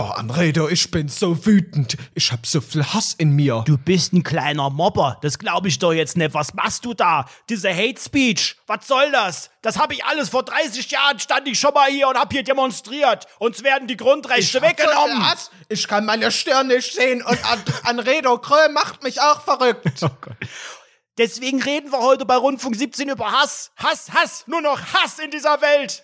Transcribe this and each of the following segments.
Boah, Anredo, ich bin so wütend. Ich hab so viel Hass in mir. Du bist ein kleiner Mobber, das glaube ich doch jetzt nicht. Was machst du da? Diese Hate Speech, was soll das? Das habe ich alles vor 30 Jahren stand ich schon mal hier und hab hier demonstriert. Uns werden die Grundrechte Ich hab so weggenommen. viel Hass. Ich kann meine Stirn nicht sehen und An Anredo Kröll macht mich auch verrückt. Deswegen reden wir heute bei Rundfunk 17 über Hass. Hass, Hass, nur noch Hass in dieser Welt.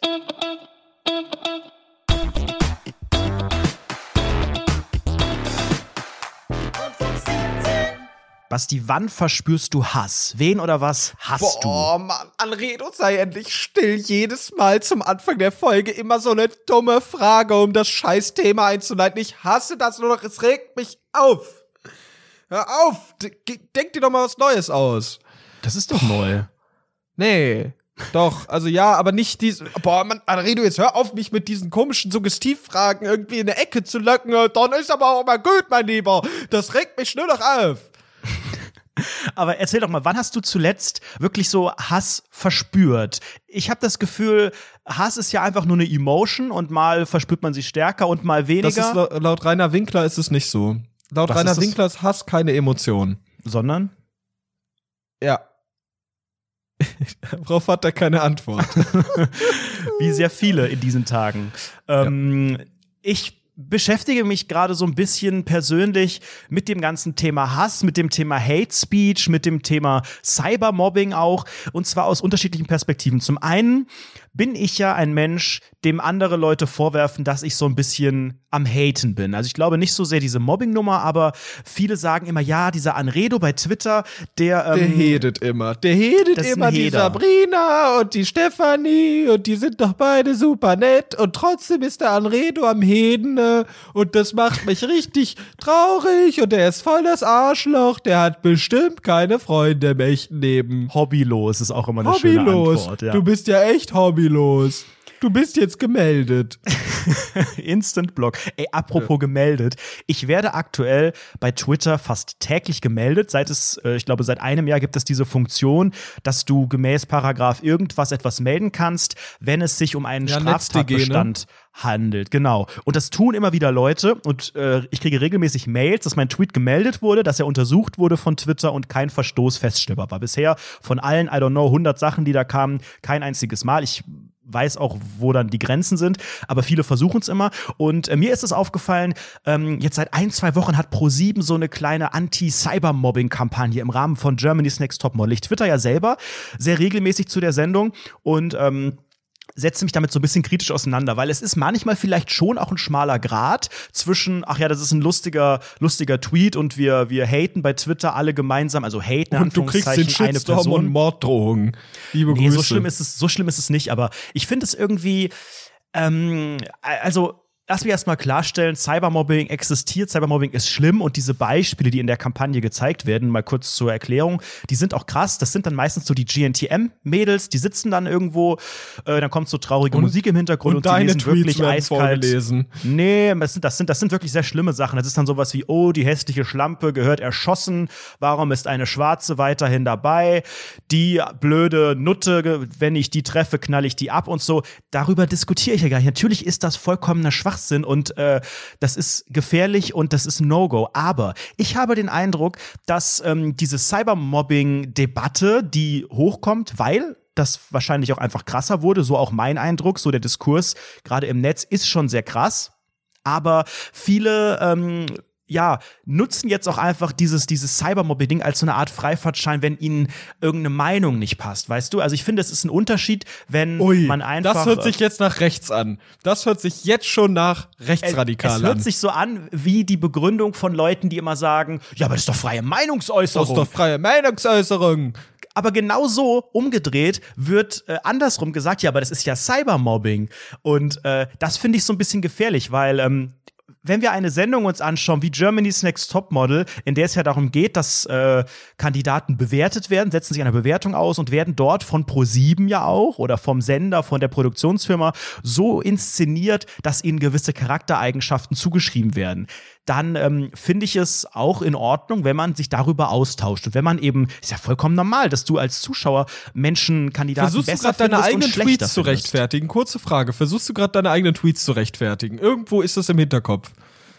Basti, wann verspürst du Hass? Wen oder was hasst Boah, Mann, Anredo, sei endlich still. Jedes Mal zum Anfang der Folge immer so eine dumme Frage, um das Scheißthema einzuleiten. Ich hasse das nur noch, es regt mich auf. Hör auf, denk dir doch mal was Neues aus. du? Das ist doch neu. Nee. Doch, also ja, aber nicht diese. Boah, Mann, Anredo, jetzt hör auf, mich mit diesen komischen Suggestivfragen irgendwie in eine Ecke zu locken. Dann ist aber auch mal gut, mein Lieber. Das regt mich nur noch auf. Aber erzähl doch mal, wann hast du zuletzt wirklich so Hass verspürt? Ich habe das Gefühl, Hass ist ja einfach nur eine Emotion und mal verspürt man sie stärker und mal weniger. Das ist la laut Rainer Winkler ist es nicht so. Laut Was Rainer ist? Winkler ist Hass keine Emotion. sondern Ja. Darauf hat er keine Antwort. wie sehr viele in diesen Tagen. Ähm, Ich beschäftige mich gerade so ein bisschen persönlich mit dem ganzen Thema Hass, mit dem Thema Hate Speech, mit dem Thema Cybermobbing auch und zwar aus unterschiedlichen Perspektiven. Zum einen bin ich ja ein Mensch, dem andere Leute vorwerfen, dass ich so ein bisschen am Haten bin. Also ich glaube nicht so sehr diese Mobbing-Nummer, aber viele sagen immer, ja, dieser Anredo bei Twitter, der, Der ähm, hedet immer. Der hedet immer die. Sabrina und die Stefanie und die sind doch beide super nett und trotzdem ist der Anredo am Heden äh, und das macht mich richtig traurig und der ist voll das Arschloch. Der hat bestimmt keine Freunde im echten Leben. hobbylos ist auch immer eine schöne Hobbylos. Antwort. Ja. Du bist ja echt hobbylos. Los. Du bist jetzt gemeldet. Instant Block. Ey, apropos gemeldet. Ich werde aktuell bei Twitter fast täglich gemeldet. Seit es, äh, ich glaube, seit einem Jahr gibt es diese Funktion, dass du gemäß Paragraph irgendwas etwas melden kannst, wenn es sich um einen Ja, ne? Straftatbestand handelt. Genau. Und das tun immer wieder Leute und äh, ich kriege regelmäßig Mails, dass mein Tweet gemeldet wurde, dass er untersucht wurde von Twitter und kein Verstoß feststellbar war. Bisher von allen, I don't know, 100 Sachen, die da kamen, kein einziges Mal. Ich weiß auch, wo dann die Grenzen sind, aber viele versuchen es immer. Und äh, mir ist es aufgefallen, ähm, jetzt seit ein, zwei Wochen hat Pro7 so eine kleine Anti-Cybermobbing-Kampagne im Rahmen von Germany's Next Topmodel. Ich twitter ja selber sehr regelmäßig zu der Sendung und ähm, setze mich damit so ein bisschen kritisch auseinander, weil es ist manchmal vielleicht schon auch ein schmaler Grad zwischen, ach ja, das ist ein lustiger, lustiger Tweet und wir, wir haten bei Twitter alle gemeinsam, also haten Und du kriegst den Shitstorm und Morddrohungen. Liebe Nee, Grüße. so schlimm ist es, so schlimm ist es nicht, aber ich finde es irgendwie, ähm, also Lass mich erstmal klarstellen, Cybermobbing existiert, Cybermobbing ist schlimm und diese Beispiele, die in der Kampagne gezeigt werden, mal kurz zur Erklärung, die sind auch krass. Das sind dann meistens so die GNTM-Mädels, die sitzen dann irgendwo, äh, dann kommt so traurige Und- Musik im Hintergrund und und, deine sie lesen Tweets wirklich eiskalt. vorgelesen. Nee, das sind, das, sind, das sind wirklich sehr schlimme Sachen. Das ist dann sowas wie, oh, die hässliche Schlampe gehört erschossen. Warum ist eine Schwarze weiterhin dabei? Die blöde Nutte, wenn ich die treffe, knall ich die ab und so. Darüber diskutiere ich ja gar nicht. Natürlich ist das vollkommener Schwachsinn und äh, das ist gefährlich und das ist No-Go. Aber ich habe den Eindruck, dass ähm, diese Cybermobbing-Debatte, die hochkommt, weil das wahrscheinlich auch einfach krasser wurde, so auch mein Eindruck, so der Diskurs gerade im Netz ist schon sehr krass. Aber viele ähm, ja, nutzen jetzt auch einfach dieses, dieses Cybermobbing als so eine Art Freifahrtschein, wenn ihnen irgendeine Meinung nicht passt, weißt du? Also ich finde, es ist ein Unterschied, wenn Ui, man einfach. das hört sich jetzt nach rechts an. Das hört sich jetzt schon nach rechtsradikal es hört an. sich so an wie die Begründung von Leuten, die immer sagen, ja, aber das ist doch freie das Meinungsäußerung. ist doch freie Meinungsäußerung. Aber genau so umgedreht wird äh, andersrum gesagt, ja, aber das ist ja Cybermobbing. Und äh, das finde ich so ein bisschen gefährlich, weil ähm, wenn wir eine Sendung uns anschauen wie Germany's Next Topmodel, in der es ja darum geht, dass äh, Kandidaten bewertet werden, setzen sich einer Bewertung aus und werden dort von Pro7 ja auch oder vom Sender, von der Produktionsfirma so inszeniert, dass ihnen gewisse Charaktereigenschaften zugeschrieben werden. Dann ähm, finde ich es auch in Ordnung, wenn man sich darüber austauscht und wenn man eben, ist ja vollkommen normal, dass du als Zuschauer Menschen, Kandidaten Versuchst du besser gerade deine eigenen Tweets zu rechtfertigen? Kurze Frage. Versuchst du gerade deine eigenen Tweets zu rechtfertigen? Irgendwo ist das im Hinterkopf.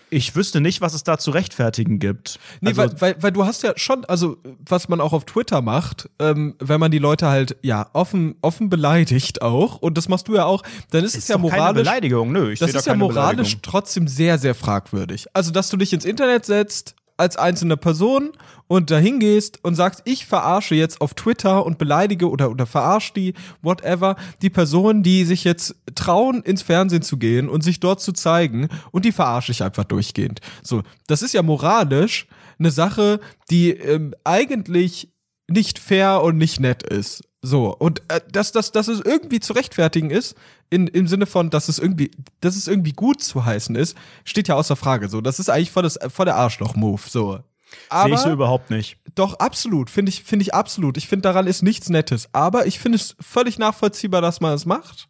Ich wüsste nicht, was es da zu rechtfertigen gibt. Nee, also, weil, weil, weil du hast ja schon, also was man auch auf Twitter macht, ähm, wenn man die Leute halt ja offen, offen beleidigt auch, und das machst du ja auch, dann ist, ist es ja doch keine moralisch. Beleidigung, nö. Ich das sehe da ist ja moralisch trotzdem sehr, sehr fragwürdig. Also, dass du dich ins Internet setzt als einzelne Person und dahin gehst und sagst, ich verarsche jetzt auf Twitter und beleidige oder, oder verarsche die, whatever, die Personen, die sich jetzt trauen, ins Fernsehen zu gehen und sich dort zu zeigen und die verarsche ich einfach durchgehend. So, das ist ja moralisch eine Sache, die ähm, eigentlich nicht fair und nicht nett ist. So, und äh, dass, dass, dass es irgendwie zu rechtfertigen ist, in, im Sinne von, dass es irgendwie, dass es irgendwie gut zu heißen ist, steht ja außer Frage. So, das ist eigentlich voll, das, voll der Arschloch-Move. So. Sehe ich so überhaupt nicht. doch, absolut, finde ich, finde ich absolut. Ich finde, daran ist nichts Nettes. Aber ich finde es völlig nachvollziehbar, dass man es macht.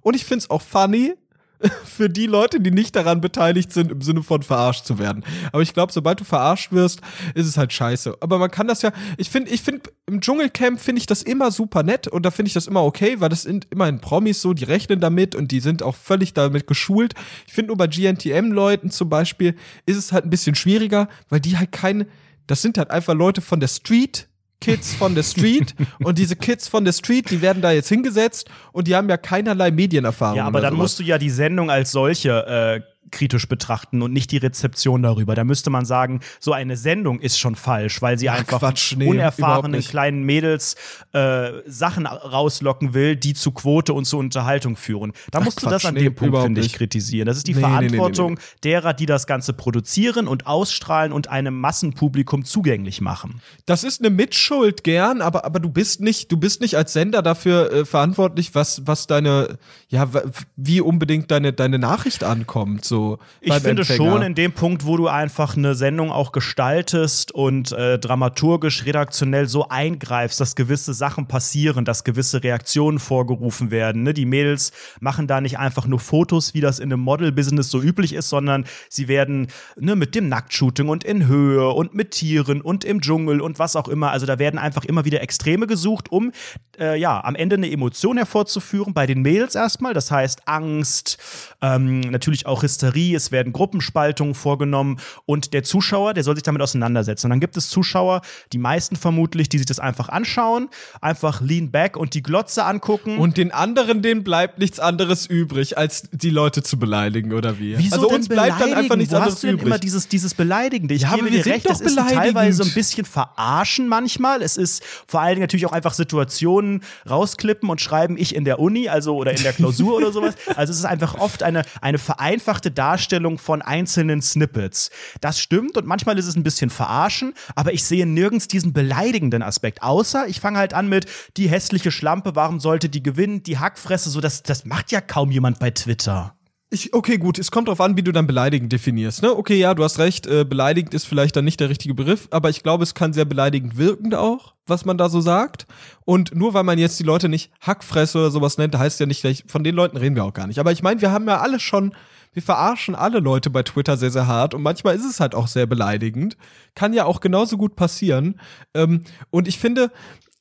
Und ich finde es auch funny für die Leute, die nicht daran beteiligt sind, im Sinne von verarscht zu werden. Aber ich glaube, sobald du verarscht wirst, ist es halt scheiße. Aber man kann das ja, ich finde, ich finde, im Dschungelcamp finde ich das immer super nett und da finde ich das immer okay, weil das sind immerhin Promis so, die rechnen damit und die sind auch völlig damit geschult. Ich finde nur bei GNTM-Leuten zum Beispiel ist es halt ein bisschen schwieriger, weil die halt keine, das sind halt einfach Leute von der Street, Kids von der Street und diese Kids von der Street, die werden da jetzt hingesetzt und die haben ja keinerlei Medienerfahrung. Ja, aber dann sowas. musst du ja die Sendung als solche äh, kritisch betrachten und nicht die Rezeption darüber. Da müsste man sagen, so eine Sendung ist schon falsch, weil sie Ach, einfach Quatsch, nee, unerfahrenen kleinen Mädels äh, Sachen rauslocken will, die zu Quote und zu Unterhaltung führen. Da Ach, musst du das Quatsch, an nee, dem Punkt, finde ich, nicht. kritisieren. Das ist die Nee, Verantwortung derer, die das Ganze produzieren und ausstrahlen und einem Massenpublikum zugänglich machen. Das ist eine Mitschuld gern, aber, aber du bist nicht, du bist nicht als Sender dafür äh, verantwortlich, was, was deine, ja, wie unbedingt deine, deine Nachricht ankommt, so. Ich beim finde Empfänger. schon in dem Punkt, wo du einfach eine Sendung auch gestaltest und äh, dramaturgisch, redaktionell so eingreifst, dass gewisse Sachen passieren, dass gewisse Reaktionen vorgerufen werden. Ne? Die Mädels machen da nicht einfach nur Fotos, wie das in einem Model-Business so üblich ist, sondern sie werden ne, mit dem Nacktshooting und in Höhe und mit Tieren und im Dschungel und was auch immer. Also da werden einfach immer wieder Extreme gesucht, um äh, ja am Ende eine Emotion hervorzuführen bei den Mädels erstmal. Das heißt Angst, ähm, natürlich auch Hysterie, es werden Gruppenspaltungen vorgenommen und der Zuschauer, der soll sich damit auseinandersetzen. Und dann gibt es Zuschauer, die meisten vermutlich, die sich das einfach anschauen, einfach lean back und die Glotze angucken. Und den anderen, denen bleibt nichts anderes übrig, als die Leute zu beleidigen, oder wie? Wieso also uns bleibt dann einfach nichts Wo anderes hast du denn übrig. immer dieses, dieses Beleidigende? Ich Ja, gebe dir recht, es ist teilweise ein bisschen verarschen manchmal. Es ist vor allen Dingen natürlich auch einfach Situationen rausklippen und schreiben, ich in der Uni, also oder in der Klausur oder sowas. Also es ist einfach oft eine, eine vereinfachte Darstellung von einzelnen Snippets. Das stimmt und manchmal ist es ein bisschen verarschen, aber ich sehe nirgends diesen beleidigenden Aspekt. Außer ich fange halt an mit die hässliche Schlampe, warum sollte die gewinnen, die Hackfresse, so das, das macht ja kaum jemand bei Twitter. Ich, okay, gut, es kommt drauf an, wie du dann beleidigend definierst. Ne? Okay, ja, du hast recht, äh, beleidigend ist vielleicht dann nicht der richtige Begriff, aber ich glaube, es kann sehr beleidigend wirkend auch, was man da so sagt. Und nur weil man jetzt die Leute nicht Hackfresse oder sowas nennt, heißt ja nicht von den Leuten reden wir auch gar nicht. Aber ich meine, wir haben ja alle schon, wir verarschen alle Leute bei Twitter sehr, sehr hart und manchmal ist es halt auch sehr beleidigend. Kann ja auch genauso gut passieren. Ähm, und ich finde,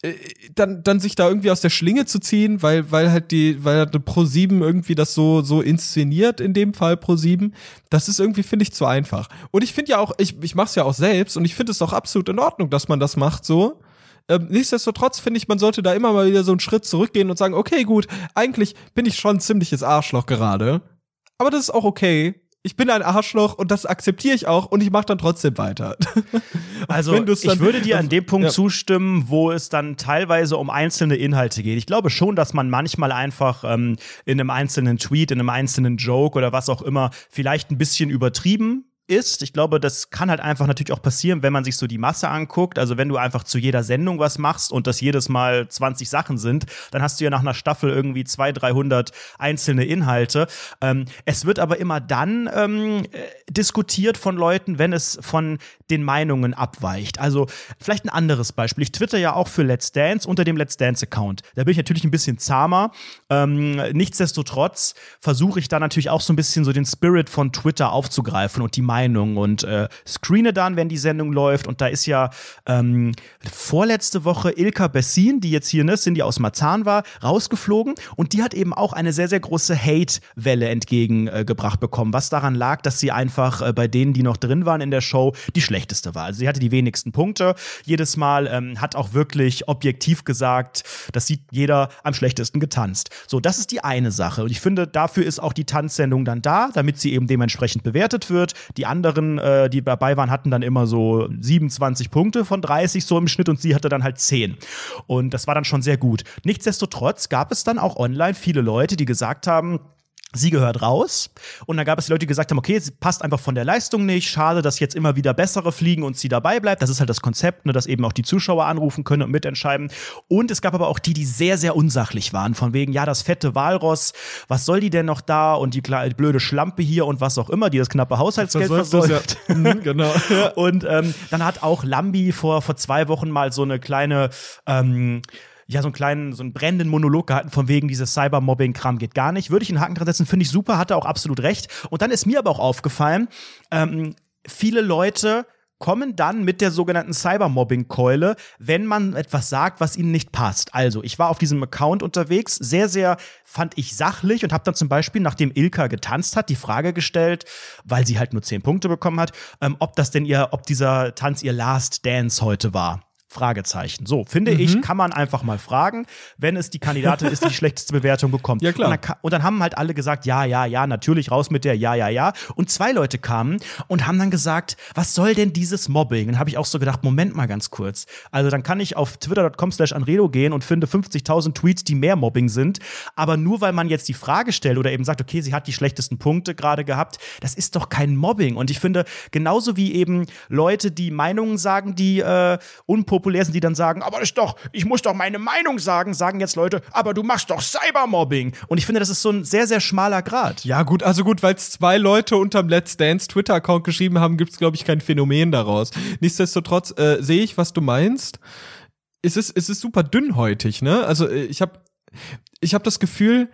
äh, dann, dann sich da irgendwie aus der Schlinge zu ziehen, weil, weil halt die, weil halt Pro 7 irgendwie das so, so inszeniert, in dem Fall Pro 7, das ist irgendwie, finde ich, zu einfach. Und ich finde ja auch, ich, ich mach's ja auch selbst und ich finde es auch absolut in Ordnung, dass man das macht so. Ähm, nichtsdestotrotz finde ich, man sollte da immer mal wieder so einen Schritt zurückgehen und sagen, okay, gut, eigentlich bin ich schon ein ziemliches Arschloch gerade. Aber das ist auch okay. Ich bin ein Arschloch und das akzeptiere ich auch und ich mache dann trotzdem weiter. Also du's ich dann- würde dir an dem Punkt Ja. zustimmen, wo es dann teilweise um einzelne Inhalte geht. Ich glaube schon, dass man manchmal einfach ähm, in einem einzelnen Tweet, in einem einzelnen Joke oder was auch immer vielleicht ein bisschen übertrieben ist. Ich glaube, das kann halt einfach natürlich auch passieren, wenn man sich so die Masse anguckt. Also wenn du einfach zu jeder Sendung was machst und das jedes Mal 20 Sachen sind, dann hast du ja nach einer Staffel irgendwie 200, 300 einzelne Inhalte. Ähm, es wird aber immer dann ähm, äh, diskutiert von Leuten, wenn es von den Meinungen abweicht. Also vielleicht ein anderes Beispiel. Ich twitter ja auch für Let's Dance unter dem Let's Dance Account. Da bin ich natürlich ein bisschen zahmer. Ähm, nichtsdestotrotz versuche ich da natürlich auch so ein bisschen so den Spirit von Twitter aufzugreifen und die Meinung und äh, screene dann, wenn die Sendung läuft. Und da ist ja ähm, vorletzte Woche Ilka Bessin, die jetzt hier, ne, Cindy aus Marzahn war, rausgeflogen und die hat eben auch eine sehr, sehr große Hate-Welle entgegengebracht bekommen, was daran lag, dass sie einfach äh, bei denen, die noch drin waren in der Show, die schlechteste war. Also sie hatte die wenigsten Punkte jedes Mal, ähm, hat auch wirklich objektiv gesagt, das sieht jeder am schlechtesten getanzt. So, das ist die eine Sache. Und ich finde, dafür ist auch die Tanzsendung dann da, damit sie eben dementsprechend bewertet wird. Die anderen, äh, die dabei waren, hatten dann immer so 27 Punkte von 30 so im Schnitt und sie hatte dann halt 10. Und das war dann schon sehr gut. Nichtsdestotrotz gab es dann auch online viele Leute, die gesagt haben, Sie gehört raus. Und dann gab es die Leute, die gesagt haben, okay, sie passt einfach von der Leistung nicht. Schade, dass jetzt immer wieder bessere fliegen und sie dabei bleibt. Das ist halt das Konzept, ne, dass eben auch die Zuschauer anrufen können und mitentscheiden. Und es gab aber auch die, die sehr, sehr unsachlich waren. Von wegen, ja, das fette Walross, was soll die denn noch da? Und die, blöde Schlampe hier und was auch immer, die das knappe Haushaltsgeld versäuft. Ja. Mhm, genau. und ähm, dann hat auch Lambi vor, vor zwei Wochen mal so eine kleine ähm, ja, so einen kleinen, so einen brennenden Monolog gehalten, von wegen dieses Cybermobbing-Kram geht gar nicht. Würde ich einen Haken dran setzen, finde ich super, hat er auch absolut recht. Und dann ist mir aber auch aufgefallen, ähm, viele Leute kommen dann mit der sogenannten Cybermobbing-Keule, wenn man etwas sagt, was ihnen nicht passt. Also, ich war auf diesem Account unterwegs, sehr, sehr, fand ich sachlich und habe dann zum Beispiel, nachdem Ilka getanzt hat, die Frage gestellt, weil sie halt nur zehn Punkte bekommen hat, ähm, ob das denn ihr, ob dieser Tanz ihr Last Dance heute war. Fragezeichen. So, finde mhm. ich, kann man einfach mal fragen, wenn es die Kandidatin ist, die die schlechteste Bewertung bekommt. Ja, klar. Und dann, und dann, haben halt alle gesagt, ja, ja, ja, natürlich raus mit der, ja, ja, ja. Und zwei Leute kamen und haben dann gesagt, was soll denn dieses Mobbing? Und habe ich auch so gedacht, Moment mal ganz kurz. Also dann kann ich auf twitter.com slash Anredo gehen und finde 50.000 Tweets, die mehr Mobbing sind. Aber nur weil man jetzt die Frage stellt oder eben sagt, okay, sie hat die schlechtesten Punkte gerade gehabt, das ist doch kein Mobbing. Und ich finde, genauso wie eben Leute, die Meinungen sagen, die äh, unpopulär populär sind, die dann sagen, aber ist doch, ich muss doch meine Meinung sagen, sagen jetzt Leute, aber du machst doch Cybermobbing. Und ich finde, das ist so ein sehr, sehr schmaler Grad. Ja, gut, also gut, weil es zwei Leute unterm Let's Dance Twitter-Account geschrieben haben, gibt es, glaube ich, kein Phänomen daraus. Nichtsdestotrotz äh, sehe ich, was du meinst. Es ist, es ist super dünnhäutig, ne? Also äh, ich habe ich hab das Gefühl,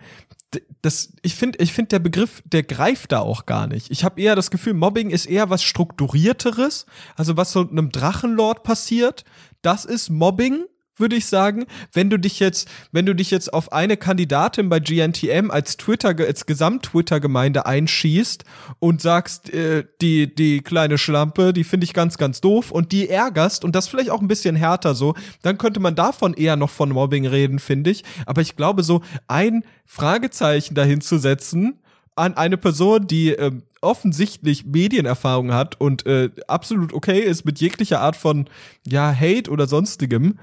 das, ich finde, ich finde der Begriff, der greift da auch gar nicht. Ich habe eher das Gefühl, Mobbing ist eher was strukturierteres, also was so einem Drachenlord passiert. Das ist Mobbing würde ich sagen, wenn du dich jetzt, wenn du dich jetzt auf eine Kandidatin bei GNTM als Twitter, als Gesamt-Twitter-Gemeinde einschießt und sagst, äh, die, die kleine Schlampe, die finde ich ganz, ganz doof und die ärgerst und das vielleicht auch ein bisschen härter so, dann könnte man davon eher noch von Mobbing reden, finde ich. Aber ich glaube, so ein Fragezeichen dahin zu setzen, an eine Person, die ähm, offensichtlich Medienerfahrung hat und äh, absolut okay ist mit jeglicher Art von ja Hate oder sonstigem,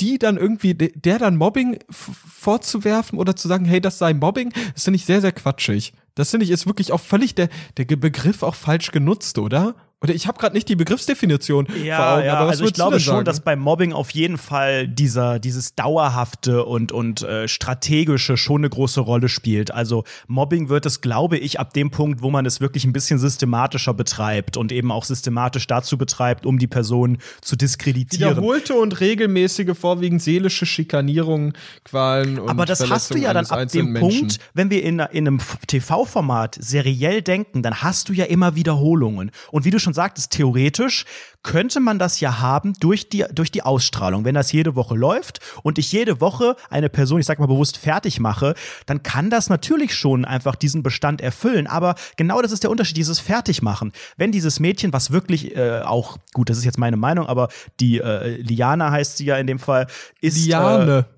die dann irgendwie, der dann Mobbing vorzuwerfen oder zu sagen, hey, das sei Mobbing, das finde ich sehr, sehr quatschig. Das finde ich ist wirklich auch völlig der, der Begriff auch falsch genutzt, oder? Oder ich habe gerade nicht die Begriffsdefinition ja, vor Augen, ja, aber was also ich glaube schon, dass beim Mobbing auf jeden Fall dieser dieses dauerhafte und und äh, strategische schon eine große Rolle spielt. Also Mobbing wird es, glaube ich, ab dem Punkt, wo man es wirklich ein bisschen systematischer betreibt und eben auch systematisch dazu betreibt, um die Person zu diskreditieren. Wiederholte und regelmäßige vorwiegend seelische Schikanierungen, Qualen und Aber das hast du ja dann ab dem Menschen. Punkt, wenn wir in, in einem TV-Format seriell denken, dann hast du ja immer Wiederholungen und wie du schon sagtest, theoretisch könnte man das ja haben durch die, durch die Ausstrahlung. Wenn das jede Woche läuft und ich jede Woche eine Person, ich sag mal bewusst, fertig mache, dann kann das natürlich schon einfach diesen Bestand erfüllen. Aber genau das ist der Unterschied, dieses Fertigmachen. Wenn dieses Mädchen, was wirklich äh, auch, gut, das ist jetzt meine Meinung, aber die äh, Liana heißt sie ja in dem Fall, ist. Liane. Äh,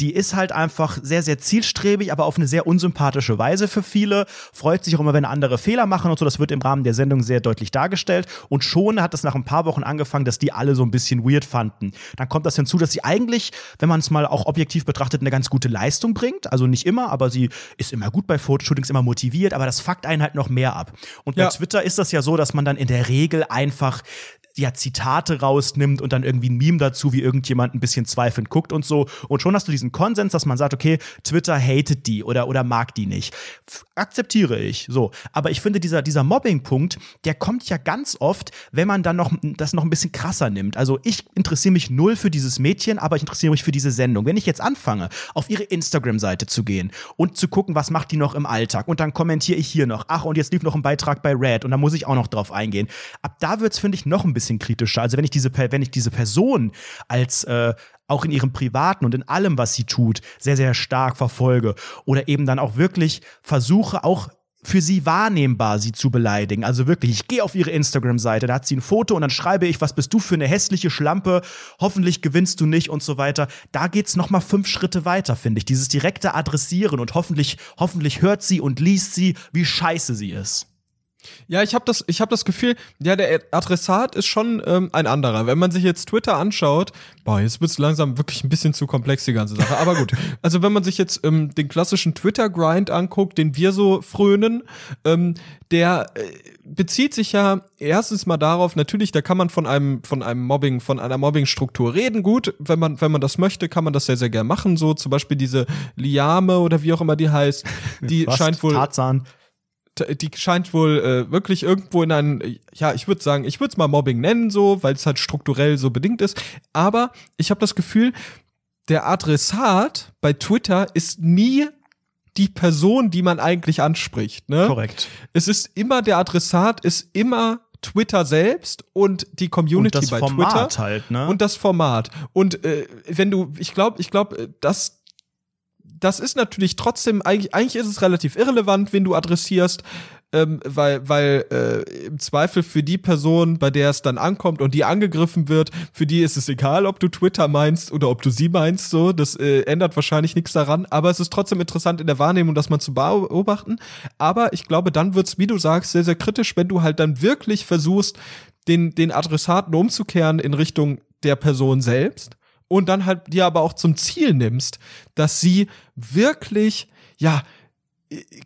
die ist halt einfach sehr, sehr zielstrebig, aber auf eine sehr unsympathische Weise für viele. Freut sich auch immer, wenn andere Fehler machen und so. Das wird im Rahmen der Sendung sehr deutlich dargestellt. Und schon hat es nach ein paar Wochen angefangen, dass die alle so ein bisschen weird fanden. Dann kommt das hinzu, dass sie eigentlich, wenn man es mal auch objektiv betrachtet, eine ganz gute Leistung bringt. Also nicht immer, aber sie ist immer gut bei Fotoshootings, immer motiviert, aber das fuckt einen halt noch mehr ab. Und bei Twitter ist das ja so, dass man dann in der Regel einfach ja, Zitate rausnimmt und dann irgendwie ein Meme dazu, wie irgendjemand ein bisschen zweifelnd guckt und so. Und schon hast du diesen Konsens, dass man sagt, okay, Twitter hatet die oder, oder mag die nicht. Akzeptiere ich. So. Aber ich finde, dieser, dieser Mobbing-Punkt, der kommt ja ganz oft, wenn man dann noch das noch ein bisschen krasser nimmt. Also ich interessiere mich null für dieses Mädchen, aber ich interessiere mich für diese Sendung. Wenn ich jetzt anfange, auf ihre Instagram-Seite zu gehen und zu gucken, was macht die noch im Alltag und dann kommentiere ich hier noch, ach, und jetzt lief noch ein Beitrag bei Red und da muss ich auch noch drauf eingehen. Ab da wird's, finde ich, noch ein bisschen bisschen kritischer. Also wenn ich diese, wenn ich diese Person als äh, auch in ihrem Privaten und in allem, was sie tut, sehr, sehr stark verfolge oder eben dann auch wirklich versuche, auch für sie wahrnehmbar, sie zu beleidigen. Also wirklich, ich gehe auf ihre Instagram-Seite, da hat sie ein Foto und dann schreibe ich, was bist du für eine hässliche Schlampe, hoffentlich gewinnst du nicht und so weiter. Da geht's noch mal fünf Schritte weiter, finde ich. Dieses direkte Adressieren und hoffentlich, hoffentlich hört sie und liest sie, wie scheiße sie ist. Ja, ich habe das, ich habe das Gefühl, ja, der Adressat ist schon ähm, ein anderer. Wenn man sich jetzt Twitter anschaut, boah, jetzt wird's langsam wirklich ein bisschen zu komplex die ganze Sache. Aber gut, also wenn man sich jetzt ähm, den klassischen Twitter-Grind anguckt, den wir so frönen, ähm, der äh, bezieht sich ja erstens mal darauf, natürlich, da kann man von einem von einem Mobbing, von einer Mobbing-Struktur reden. Gut, wenn man wenn man das möchte, kann man das sehr sehr gerne machen. So zum Beispiel diese Liame oder wie auch immer die heißt, die Was? scheint wohl Tarzan. Die scheint wohl äh, wirklich irgendwo in einen, ja, ich würde sagen, ich würde es mal Mobbing nennen, so, weil es halt strukturell so bedingt ist. Aber ich habe das Gefühl, der Adressat bei Twitter ist nie die Person, die man eigentlich anspricht. Ne? Korrekt. Es ist immer der Adressat, ist immer Twitter selbst und die Community Und das bei Format Twitter halt, ne? und das Format. Und äh, wenn du, ich glaube, ich glaube, das das ist natürlich trotzdem eigentlich eigentlich ist es relativ irrelevant, wen du adressierst, ähm, weil weil äh, im Zweifel für die Person, bei der es dann ankommt und die angegriffen wird, für die ist es egal, ob du Twitter meinst oder ob du sie meinst. So, das äh, ändert wahrscheinlich nichts daran. Aber es ist trotzdem interessant in der Wahrnehmung, das mal zu beobachten. Aber ich glaube, dann wird's, wie du sagst, sehr sehr kritisch, wenn du halt dann wirklich versuchst, den den Adressaten umzukehren in Richtung der Person selbst und dann halt dir aber auch zum Ziel nimmst, dass sie wirklich, ja,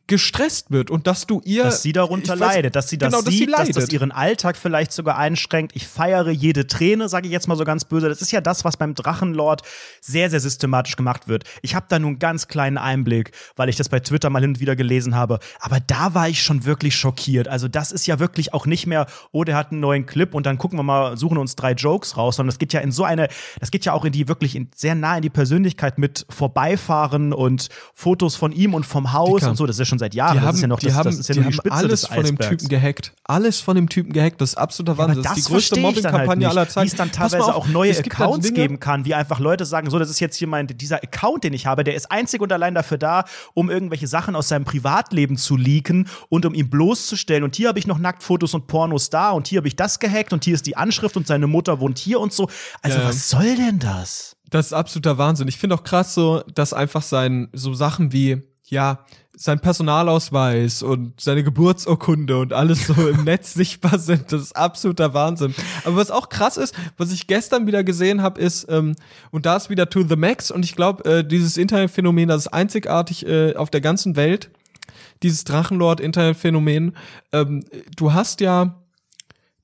gestresst wird und dass du ihr dass sie darunter weiß- leidet, dass sie das genau, dass sie sieht, dass, leidet. das ihren Alltag vielleicht sogar einschränkt. Ich feiere jede Träne, sage ich jetzt mal so ganz böse. Das ist ja das, was beim Drachenlord sehr, sehr systematisch gemacht wird. Ich habe da nur einen ganz kleinen Einblick, weil ich das bei Twitter mal hin und wieder gelesen habe. Aber da war ich schon wirklich schockiert. Also das ist ja wirklich auch nicht mehr, oh, der hat einen neuen Clip und dann gucken wir mal, suchen uns drei Jokes raus, sondern das geht ja in so eine, das geht ja auch in die wirklich in, sehr nah in die Persönlichkeit mit Vorbeifahren und Fotos von ihm und vom Haus so. Das ist ja schon seit Jahren. die das haben, ist ja noch die das, haben, das ist ja die die haben Spitze alles von dem. Typen gehackt. Alles von dem Typen gehackt. Das ist absoluter Wahnsinn. das ist die größte dann Mobbing-Kampagne halt aller Zeiten. Wie es dann teilweise auf, auch neue dann Accounts geben kann, wie einfach Leute sagen, so, das ist jetzt hier mein, dieser Account, den ich habe, der ist einzig und allein dafür da, um irgendwelche Sachen aus seinem Privatleben zu leaken und um ihn bloßzustellen. Und hier habe ich noch Nacktfotos und Pornos da und hier habe ich das gehackt und hier ist die Anschrift und seine Mutter wohnt hier und so. Also, Ja. was soll denn das? Das ist absoluter Wahnsinn. Ich finde auch krass so, dass einfach sein, so Sachen wie, ja, sein Personalausweis und seine Geburtsurkunde und alles so im Netz sichtbar sind. Das ist absoluter Wahnsinn. Aber was auch krass ist, was ich gestern wieder gesehen habe, ist, ähm, und da ist wieder To the Max und ich glaube, äh, dieses Internetphänomen, das ist einzigartig äh, auf der ganzen Welt, dieses Drachenlord-Internetphänomen. Ähm, du hast ja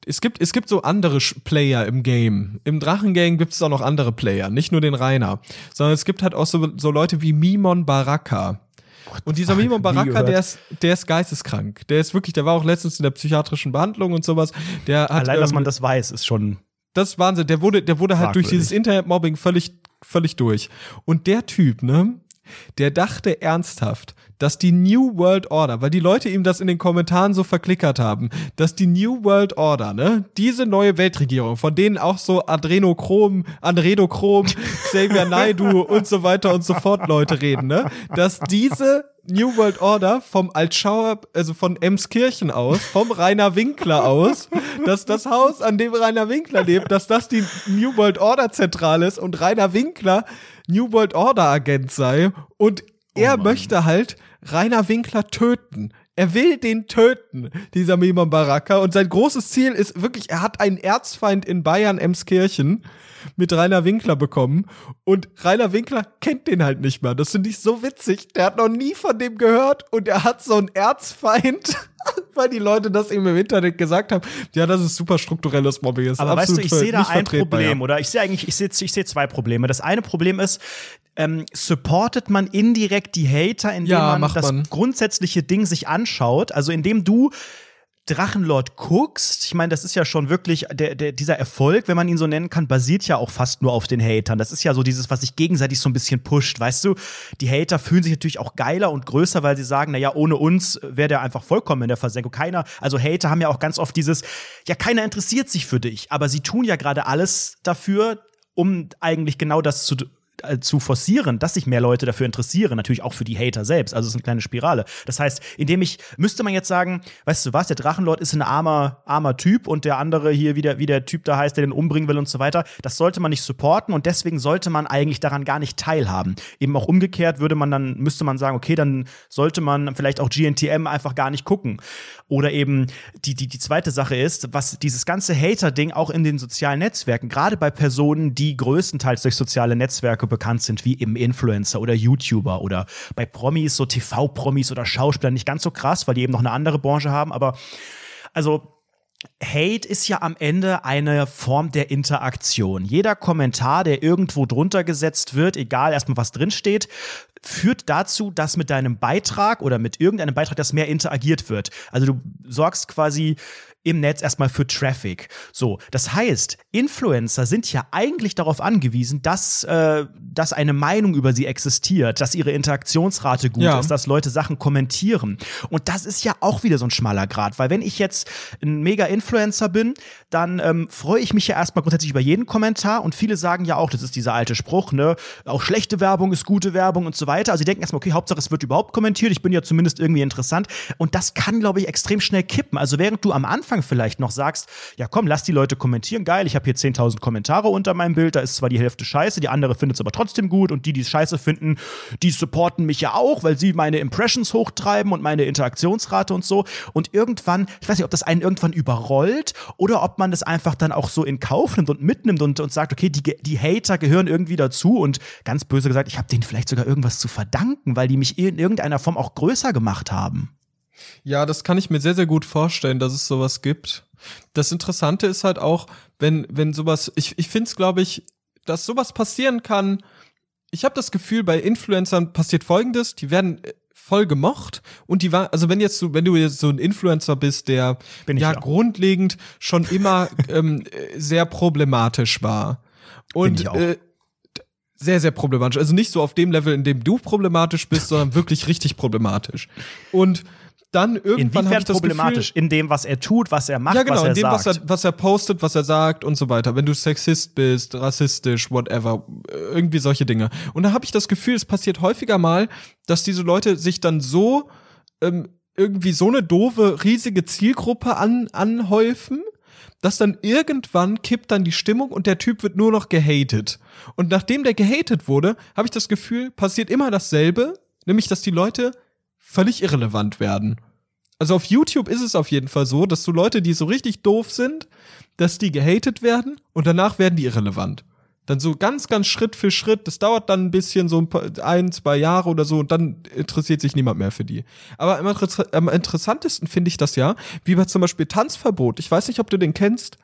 es gibt, es gibt so andere Player im Game. Im Drachengame gibt es auch noch andere Player, nicht nur den Rainer, sondern es gibt halt auch so, so Leute wie Mimon Baraka. Und dieser Mimon Baraka, der ist, der ist geisteskrank. Der ist wirklich, der war auch letztens in der psychiatrischen Behandlung und sowas. Der hat, Allein, dass man das weiß, ist schon. das ist Wahnsinn. Der wurde, der wurde halt durch dieses Internetmobbing völlig, völlig durch. Und der Typ, ne, der dachte ernsthaft, dass die New World Order, weil die Leute ihm das in den Kommentaren so verklickert haben, dass die New World Order, ne, diese neue Weltregierung, von denen auch so Adrenochrom, Anredochrom, Xavier Naidu und so weiter und so fort Leute reden, ne, dass diese New World Order vom Altschauer, also von Emskirchen aus, vom Rainer Winkler aus, dass das Haus, an dem Rainer Winkler lebt, dass das die New World Order Zentrale ist und Rainer Winkler New World Order Agent sei und er möchte halt Rainer Winkler töten. Er will den töten, dieser Mimon Baraka. Und sein großes Ziel ist wirklich, er hat einen Erzfeind in Bayern, Emskirchen, mit Rainer Winkler bekommen. Und Rainer Winkler kennt den halt nicht mehr. Das finde ich so witzig. Der hat noch nie von dem gehört und er hat so einen Erzfeind, weil die Leute das ihm im Internet gesagt haben. Ja, das ist super strukturelles Mobbing. Ist Aber weißt du, ich sehe da ein Problem ja. oder ich sehe eigentlich, ich sehe ich sehe zwei Probleme. Das eine Problem ist, ähm, supportet man indirekt die Hater, indem Ja, man das man. grundsätzliche Ding sich anschaut, also indem du Drachenlord guckst, ich meine, das ist ja schon wirklich, der, der, dieser Erfolg, wenn man ihn so nennen kann, basiert ja auch fast nur auf den Hatern. Das ist ja so dieses, was sich gegenseitig so ein bisschen pusht, weißt du? Die Hater fühlen sich natürlich auch geiler und größer, weil sie sagen, naja, ohne uns wäre der einfach vollkommen in der Versenkung. Keiner, also Hater haben ja auch ganz oft dieses, ja, keiner interessiert sich für dich, aber sie tun ja gerade alles dafür, um eigentlich genau das zu zu forcieren, dass sich mehr Leute dafür interessieren, natürlich auch für die Hater selbst. Also es ist eine kleine Spirale. Das heißt, indem ich, müsste man jetzt sagen, weißt du was, der Drachenlord ist ein armer, armer Typ und der andere hier, wie der, wie der Typ da heißt, der den umbringen will und so weiter, das sollte man nicht supporten und deswegen sollte man eigentlich daran gar nicht teilhaben. Eben auch umgekehrt würde man dann, müsste man sagen, okay, dann sollte man vielleicht auch GNTM einfach gar nicht gucken. Oder eben die, die, die zweite Sache ist, was dieses ganze Hater-Ding auch in den sozialen Netzwerken, gerade bei Personen, die größtenteils durch soziale Netzwerke bekannt sind, wie im Influencer oder YouTuber oder bei Promis, so TV-Promis oder Schauspieler, nicht ganz so krass, weil die eben noch eine andere Branche haben, aber also Hate ist ja am Ende eine Form der Interaktion. Jeder Kommentar, der irgendwo drunter gesetzt wird, egal erstmal was drinsteht, führt dazu, dass mit deinem Beitrag oder mit irgendeinem Beitrag das mehr interagiert wird. Also du sorgst quasi im Netz erstmal für Traffic. So, das heißt, Influencer sind ja eigentlich darauf angewiesen, dass, äh, dass eine Meinung über sie existiert, dass ihre Interaktionsrate gut ja. ist, dass Leute Sachen kommentieren. Und das ist ja auch wieder so ein schmaler Grad, weil wenn ich jetzt ein Mega-Influencer bin, dann ähm, freue ich mich ja erstmal grundsätzlich über jeden Kommentar und viele sagen ja auch, das ist dieser alte Spruch, ne, auch schlechte Werbung ist gute Werbung und so weiter. Also sie denken erstmal, okay, Hauptsache es wird überhaupt kommentiert, ich bin ja zumindest irgendwie interessant. Und das kann, glaube ich, extrem schnell kippen. Also während du am Anfang Anfang vielleicht noch sagst, ja komm, lass die Leute kommentieren, geil, ich habe hier 10.000 Kommentare unter meinem Bild, da ist zwar die Hälfte scheiße, die andere findet es aber trotzdem gut und die, die es scheiße finden, die supporten mich ja auch, weil sie meine Impressions hochtreiben und meine Interaktionsrate und so. Und irgendwann, ich weiß nicht, ob das einen irgendwann überrollt oder ob man das einfach dann auch so in Kauf nimmt und mitnimmt und, und sagt, okay, die, die Hater gehören irgendwie dazu und ganz böse gesagt, ich habe denen vielleicht sogar irgendwas zu verdanken, weil die mich in irgendeiner Form auch größer gemacht haben. Ja, das kann ich mir sehr, sehr gut vorstellen, dass es sowas gibt. Das Interessante ist halt auch, wenn, wenn sowas, ich, ich finde es, glaube ich, dass sowas passieren kann. Ich habe das Gefühl, bei Influencern passiert folgendes, die werden äh, voll gemocht und die war also wenn jetzt so wenn du jetzt so ein Influencer bist der ja auch. grundlegend schon immer ähm, sehr problematisch war und äh, sehr sehr problematisch also nicht so auf dem Level in dem du problematisch bist sondern wirklich richtig problematisch und dann irgendwann Inwiefern problematisch Gefühl, in dem, was er tut, was er macht, ja, genau, was er in dem, sagt. Was er, was er postet, was er sagt und so weiter. Wenn du Sexist bist, rassistisch, whatever, irgendwie solche Dinge. Und da habe ich das Gefühl, es passiert häufiger mal, dass diese Leute sich dann so ähm, irgendwie so eine doofe, riesige Zielgruppe an, anhäufen, dass dann irgendwann kippt dann die Stimmung und der Typ wird nur noch gehatet. Und nachdem der gehatet wurde, habe ich das Gefühl, passiert immer dasselbe, nämlich dass die Leute völlig irrelevant werden. Also auf YouTube ist es auf jeden Fall so, dass so Leute, die so richtig doof sind, dass die gehatet werden und danach werden die irrelevant. Dann so ganz, ganz Schritt für Schritt. Das dauert dann ein bisschen, so ein, paar, ein zwei Jahre oder so, und dann interessiert sich niemand mehr für die. Aber am, am interessantesten finde ich das ja, wie bei zum Beispiel Tanzverbot. Ich weiß nicht, ob du den kennst.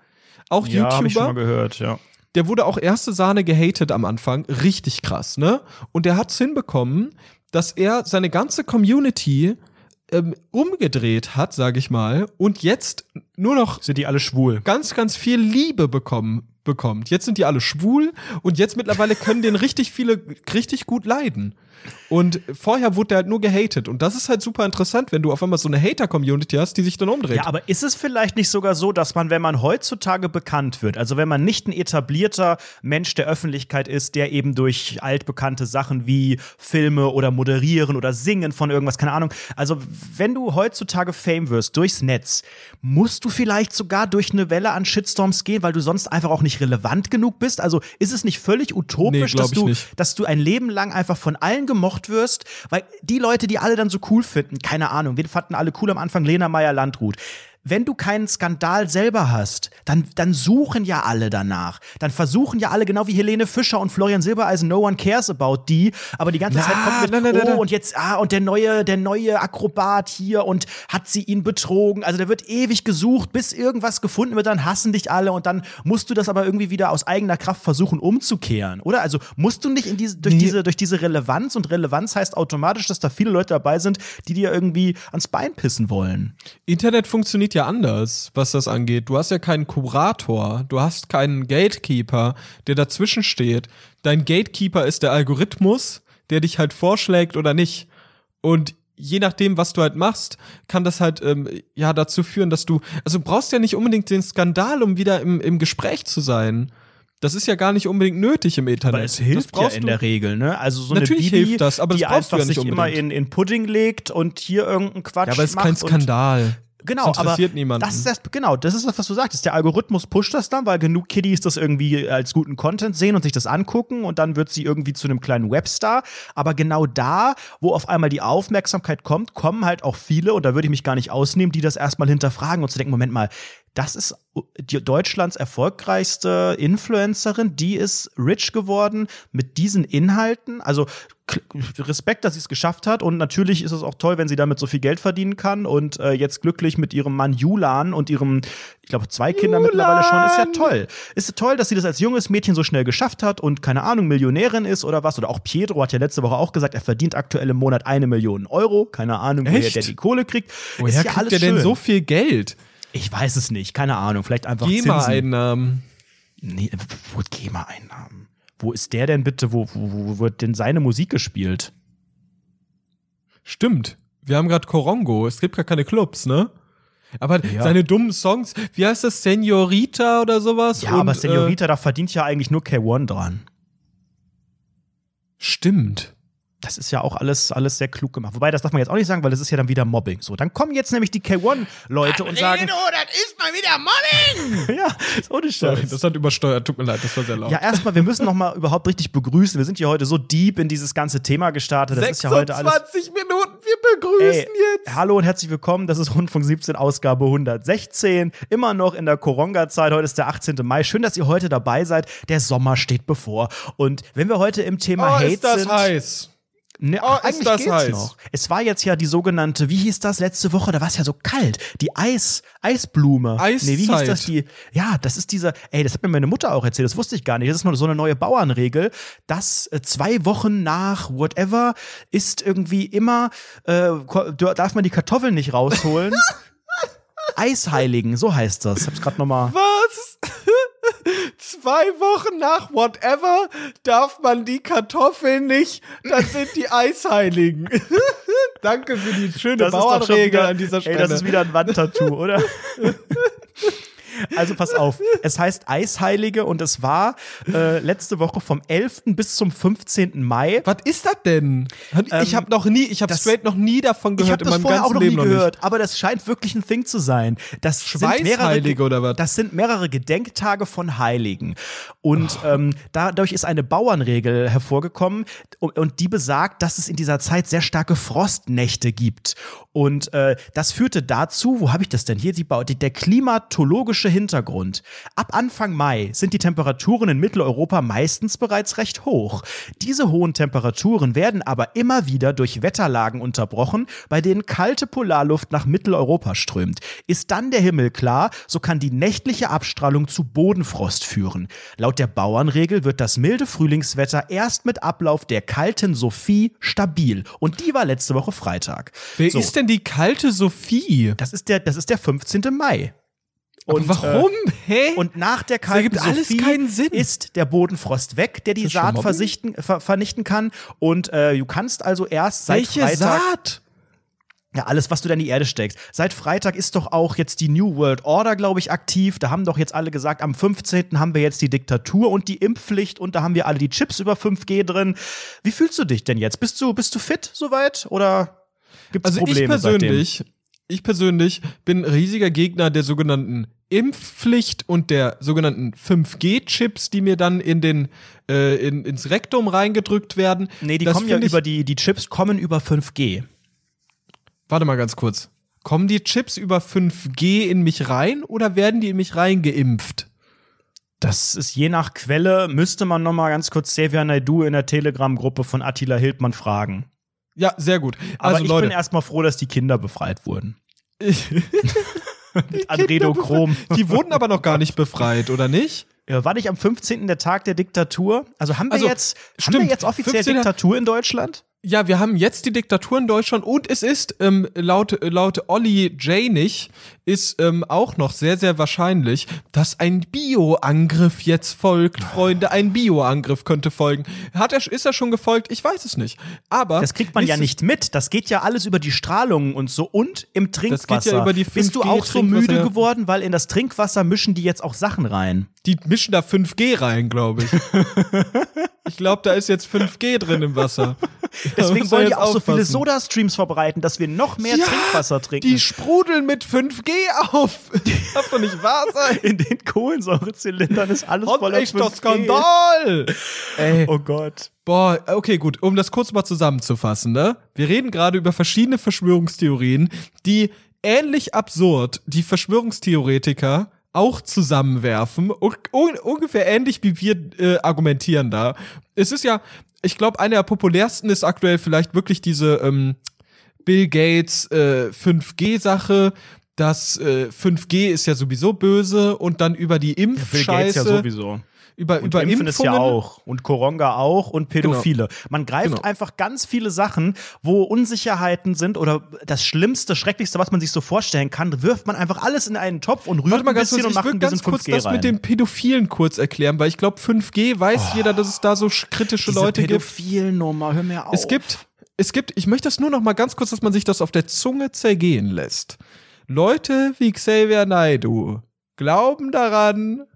Auch ja, YouTuber. Hab ich schon mal gehört, ja. Der wurde auch erste Sahne gehatet am Anfang. Richtig krass, ne? Und der hat's hinbekommen, dass er seine ganze Community ähm, umgedreht hat, sage ich mal, und jetzt nur noch sind die alle schwul. Ganz, ganz viel Liebe bekommen bekommt. Jetzt sind die alle schwul und jetzt mittlerweile können den richtig viele richtig gut leiden. Und vorher wurde der halt nur gehatet. Und das ist halt super interessant, wenn du auf einmal so eine Hater-Community hast, die sich dann umdreht. Ja, aber ist es vielleicht nicht sogar so, dass man, wenn man heutzutage bekannt wird, also wenn man nicht ein etablierter Mensch der Öffentlichkeit ist, der eben durch altbekannte Sachen wie Filme oder Moderieren oder Singen von irgendwas, keine Ahnung, also wenn du heutzutage Fame wirst durchs Netz, musst du vielleicht sogar durch eine Welle an Shitstorms gehen, weil du sonst einfach auch nicht relevant genug bist? Also ist es nicht völlig utopisch, nee, dass, du, dass du ein Leben lang einfach von allen gemocht wirst, weil die Leute, die alle dann so cool finden, keine Ahnung, wir fanden alle cool am Anfang Lena Meyer Landrut wenn du keinen Skandal selber hast, dann, dann suchen ja alle danach. Dann versuchen ja alle, genau wie Helene Fischer und Florian Silbereisen, no one cares about die, aber die ganze na, Zeit kommt mit, na, na, na, oh, und jetzt, ah, und der neue, der neue Akrobat hier und hat sie ihn betrogen. Also der wird ewig gesucht, bis irgendwas gefunden wird, dann hassen dich alle und dann musst du das aber irgendwie wieder aus eigener Kraft versuchen umzukehren, oder? Also musst du nicht in diese, durch, nee. diese, durch diese Relevanz und Relevanz heißt automatisch, dass da viele Leute dabei sind, die dir irgendwie ans Bein pissen wollen. Internet funktioniert funktioniert ja anders, was das angeht. Du hast ja keinen Kurator, du hast keinen Gatekeeper, der dazwischen steht. Dein Gatekeeper ist der Algorithmus, der dich halt vorschlägt oder nicht. Und je nachdem, was du halt machst, kann das halt ähm, ja dazu führen, dass du, also du brauchst ja nicht unbedingt den Skandal, um wieder im, im Gespräch zu sein. Das ist ja gar nicht unbedingt nötig im Internet. Aber es hilft ja in du- der Regel, ne? Also so Natürlich eine Bibi, hilft das, aber das die brauchst du einfach ja nicht sich immer unbedingt. in, in Pudding legt und hier irgendeinen Quatsch Ja, aber es ist macht kein Skandal. Genau, Das aber interessiert niemanden. das ist das, genau, das ist das, was du sagtest. Der Algorithmus pusht das dann, weil genug Kiddies das irgendwie als guten Content sehen und sich das angucken und dann wird sie irgendwie zu einem kleinen Webstar. Aber genau da, wo auf einmal die Aufmerksamkeit kommt, kommen halt auch viele, und da würde ich mich gar nicht ausnehmen, die das erstmal hinterfragen und zu denken, Moment mal, das ist Deutschlands erfolgreichste Influencerin, die ist rich geworden mit diesen Inhalten. Also Respekt, dass sie es geschafft hat und natürlich ist es auch toll, wenn sie damit so viel Geld verdienen kann und äh, jetzt glücklich mit ihrem Mann Julan und ihrem, ich glaube, zwei Kinder mittlerweile schon, ist ja toll. Ist toll, dass sie das als junges Mädchen so schnell geschafft hat und keine Ahnung, Millionärin ist oder was. Oder auch Pietro hat ja letzte Woche auch gesagt, er verdient aktuell im Monat eine Million Euro. Keine Ahnung, woher Echt? der die Kohle kriegt. Woher ist ja kriegt alles der denn schön. so viel Geld? Ich weiß es nicht, keine Ahnung, vielleicht einfach. GEMA-Einnahmen. Nee, wo GEMA-Einnahmen? Wo ist der denn bitte? Wo, wo, wo wird denn seine Musik gespielt? Stimmt. Wir haben gerade Korongo. Es gibt gar keine Clubs, ne? Aber Ja. seine dummen Songs, wie heißt das, Senorita oder sowas? Ja, Und, aber Senorita, Äh, da verdient ja eigentlich nur K1 dran. stimmt. Das ist ja auch alles, alles sehr klug gemacht. Wobei, das darf man jetzt auch nicht sagen, weil das ist ja dann wieder Mobbing. So, dann kommen jetzt nämlich die K1-Leute und sagen, das ist mal wieder Mobbing! ja, ist ohne Sorry, Scheiß. das hat übersteuert. Tut mir leid, das war sehr laut. Ja, erstmal, wir müssen noch mal überhaupt richtig begrüßen. Wir sind hier heute so deep in dieses ganze Thema gestartet. Das ist ja heute alles. 26 Minuten, wir begrüßen Ey, jetzt. Hallo und herzlich willkommen. Das ist Rundfunk 17, Ausgabe 116. Immer noch in der Koronga-Zeit. Heute ist der 18. Mai. Schön, dass ihr heute dabei seid. Der Sommer steht bevor. Und wenn wir heute im Thema Oh, Hate ist das sind. heiß. Ne, Oh, ist das geht's heiß. noch. Es war jetzt ja die sogenannte, wie hieß das letzte Woche? Da war es ja so kalt. Die Eis, Eisblume. Eiszeit. Nee, wie hieß das? Die, ja, das ist diese, ey, das hat mir meine Mutter auch erzählt, das wusste ich gar nicht. Das ist nur so eine neue Bauernregel, dass äh, zwei Wochen nach whatever ist irgendwie immer, äh, darf man die Kartoffeln nicht rausholen. Eisheiligen, so heißt das. Ich hab's gerade nochmal. Was? Zwei Wochen nach whatever darf man die Kartoffeln nicht, dann sind die Eisheiligen. Danke für die schöne Bauernregel an dieser Stelle. Ey, das ist wieder ein Wandtattoo, oder? Also pass auf, es heißt Eisheilige und es war äh, letzte Woche vom 11. bis zum 15. Mai. Was ist das denn? Ich habe noch nie, ich habe straight noch nie davon Ich gehört habe in das vorher auch noch nie Leben noch gehört, aber das scheint wirklich ein Thing zu sein. Das sind mehrere, Schweißheilige oder was? Das sind mehrere Gedenktage von Heiligen. Und ähm, dadurch ist eine Bauernregel hervorgekommen und, und die besagt, dass es in dieser Zeit sehr starke Frostnächte gibt. Und äh, das führte dazu, wo habe ich das denn hier? Die, der klimatologische Hintergrund. Ab Anfang Mai sind die Temperaturen in Mitteleuropa meistens bereits recht hoch. Diese hohen Temperaturen werden aber immer wieder durch Wetterlagen unterbrochen, bei denen kalte Polarluft nach Mitteleuropa strömt. Ist dann der Himmel klar, so kann die nächtliche Abstrahlung zu Bodenfrost führen. Laut der Bauernregel wird das milde Frühlingswetter erst mit Ablauf der kalten Sophie stabil. Und die war letzte Woche Freitag. Wer So. ist denn die kalte Sophie? Das ist der, das ist der 15. Mai. Und warum? Hä? Äh, und nach der kalten ergibt alles Sophie keinen Sinn. ist der Bodenfrost weg, der die das Saat ver vernichten kann. Und äh, du kannst also erst seit welche Freitag Saat? ja, alles, was du da in die Erde steckst. Seit Freitag ist doch auch jetzt die New World Order, glaube ich, aktiv. Da haben doch jetzt alle gesagt, am 15. haben wir jetzt die Diktatur und die Impfpflicht und da haben wir alle die Chips über 5G drin. Wie fühlst du dich denn jetzt? Bist du, bist du fit soweit oder gibt's Also Probleme ich persönlich, ich persönlich bin riesiger Gegner der sogenannten Impfpflicht und der sogenannten 5G-Chips, die mir dann in den äh, in, ins Rektum reingedrückt werden. Nee, die Das kommen ja über die, die Chips kommen über 5G. Warte mal ganz kurz. Kommen die Chips über 5G in mich rein oder werden die in mich reingeimpft? Das ist je nach Quelle, müsste man noch mal ganz kurz Xavier Naidu in der Telegram-Gruppe von Attila Hildmann fragen. Ja, sehr gut. Aber Also ich Leute, bin erstmal froh, dass die Kinder befreit wurden. Mit Adrenochrom. die wurden aber noch gar nicht befreit, oder nicht? Ja, war nicht am 15. der Tag der Diktatur? Also haben wir Also, jetzt, haben stimmt, wir jetzt offiziell 15. Diktatur in Deutschland? Ja, wir haben jetzt die Diktatur in Deutschland und es ist ähm, laut laut Olli Janig ist ähm, auch noch sehr sehr wahrscheinlich, dass ein Bioangriff jetzt folgt, Freunde. Ein Bioangriff könnte folgen. Hat er ist er schon gefolgt? Ich weiß es nicht. Aber Das kriegt man ja nicht mit. Das geht ja alles über die Strahlung und so und im Trinkwasser. geht ja über die Bist du 5G auch so müde geworden, weil in das Trinkwasser mischen die jetzt auch Sachen rein? Die mischen da 5G rein, glaube ich. ich glaube, da ist jetzt 5G drin im Wasser. Deswegen wollen die auch so viele aufpassen. Soda-Streams verbreiten, dass wir noch mehr Ja, Trinkwasser trinken. Die sprudeln mit 5G auf. Das darf doch nicht wahr sein. in den Kohlensäurezylindern ist alles voller echter 5G. Skandal. Ey. Oh Gott. Boah, okay, gut. Um das kurz mal zusammenzufassen, ne? Wir reden gerade über verschiedene Verschwörungstheorien, die ähnlich absurd die Verschwörungstheoretiker auch zusammenwerfen. Un un ungefähr ähnlich wie wir äh, argumentieren da. Es ist ja, ich glaube, eine der populärsten ist aktuell vielleicht wirklich diese ähm, Bill Gates äh, 5G-Sache. Das äh, 5G ist ja sowieso böse und dann über die Impfscheiße, ja sowieso. über, Und über Impfen ist ja auch. Und Koronga auch und Pädophile. Man greift Genau. einfach ganz viele Sachen, wo Unsicherheiten sind oder das Schlimmste, Schrecklichste, was man sich so vorstellen kann, wirft man einfach alles in einen Topf und rührt Warte mal ein ganz bisschen kurz, und ich macht ein bisschen ganz kurz 5G das rein. mit den Pädophilen kurz erklären, weil ich glaube, 5G weiß jeder, dass es da so sch- kritische Diese Leute gibt. Pädophilen-Nummer, hör mir auf. Es gibt, es gibt, ich möchte das nur noch mal ganz kurz, dass man sich das auf der Zunge zergehen lässt. Leute wie Xavier Naidoo glauben daran,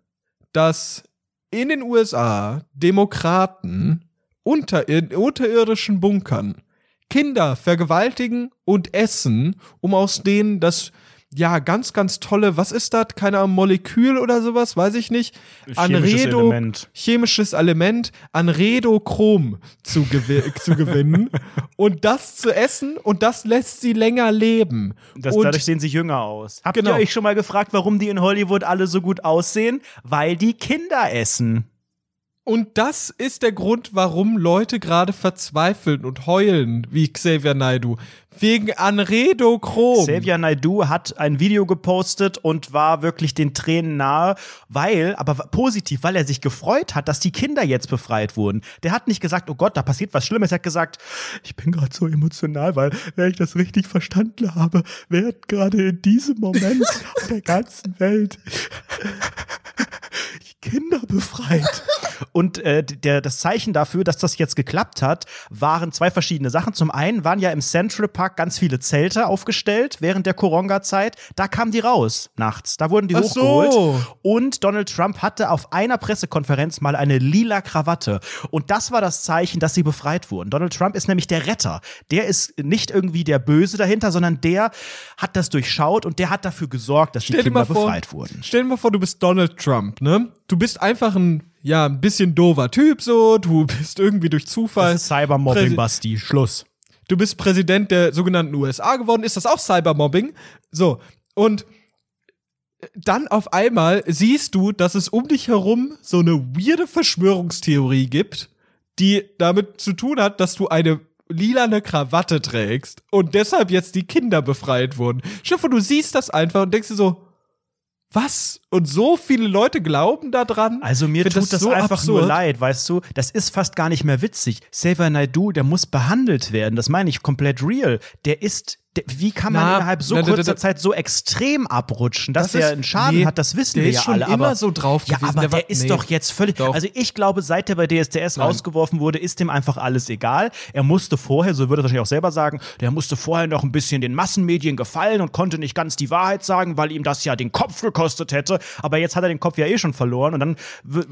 dass in den USA Demokraten unter, unterirdischen Bunkern Kinder vergewaltigen und essen, um aus denen das ja ganz ganz tolle, was ist das? Keine Ahnung, Molekül oder sowas, weiß ich nicht. Chemisches Anredo, Element. chemisches Element Anredochrom zu, gewi zu gewinnen und das zu essen und das lässt sie länger leben. Das, und dadurch sehen sie jünger aus. Habt Genau. ihr euch schon mal gefragt, warum die in Hollywood alle so gut aussehen? Weil die Kinder essen. Und das ist der Grund, warum Leute gerade verzweifeln und heulen, wie Xavier Naidoo. Wegen Anredochrom. Xavier Naidoo hat ein Video gepostet und war wirklich den Tränen nahe, weil, aber positiv, weil er sich gefreut hat, dass die Kinder jetzt befreit wurden. Der hat nicht gesagt, oh Gott, da passiert was Schlimmes. Er hat gesagt, ich bin gerade so emotional, weil, wenn ich das richtig verstanden habe, werden gerade in diesem Moment auf der ganzen Welt die Kinder befreit. Und äh, der, das Zeichen dafür, dass das jetzt geklappt hat, waren zwei verschiedene Sachen. Zum einen waren ja im Central Park ganz viele Zelte aufgestellt während der Koronga-Zeit. Da kamen die raus nachts. Da wurden die Ach hochgeholt. so. Und Donald Trump hatte auf einer Pressekonferenz mal eine lila Krawatte. Und das war das Zeichen, dass sie befreit wurden. Donald Trump ist nämlich der Retter. Der ist nicht irgendwie der Böse dahinter, sondern der hat das durchschaut und der hat dafür gesorgt, dass die Stell dir Kinder vor, befreit wurden. Stell dir mal vor, du bist Donald Trump, ne? Du bist einfach ein, ja, ein bisschen doofer Typ so, du bist irgendwie durch Zufall. Cybermobbing, Basti. Schluss. Du bist Präsident der sogenannten USA geworden, ist das auch Cybermobbing? So, und dann auf einmal siehst du, dass es um dich herum so eine weirde Verschwörungstheorie gibt, die damit zu tun hat, dass du eine lilane Krawatte trägst und deshalb jetzt die Kinder befreit wurden. Vor, du siehst das einfach und denkst dir so, was? Und so viele Leute glauben daran? Also mir tut das, so einfach absurd. nur leid, weißt du? Das ist fast gar nicht mehr witzig. Xavier Naidoo, der muss behandelt werden. Das meine ich komplett real. Der ist, wie kann man Na, innerhalb so na, kurzer da- Zeit so extrem abrutschen, dass Das der ist- einen Schaden nee, hat? Das wissen der wir ist ja schon alle. immer aber, so drauf Ja, gewesen. aber Der der, war- ist nee. doch jetzt völlig. Doch. Also ich glaube, seit er bei DSDS Nein. rausgeworfen wurde, ist dem einfach alles egal. Er musste vorher, so würde er wahrscheinlich auch selber sagen, der musste vorher noch ein bisschen den Massenmedien gefallen und konnte nicht ganz die Wahrheit sagen, weil ihm das ja den Kopf gekostet hätte. Aber jetzt hat er den Kopf ja eh schon verloren und dann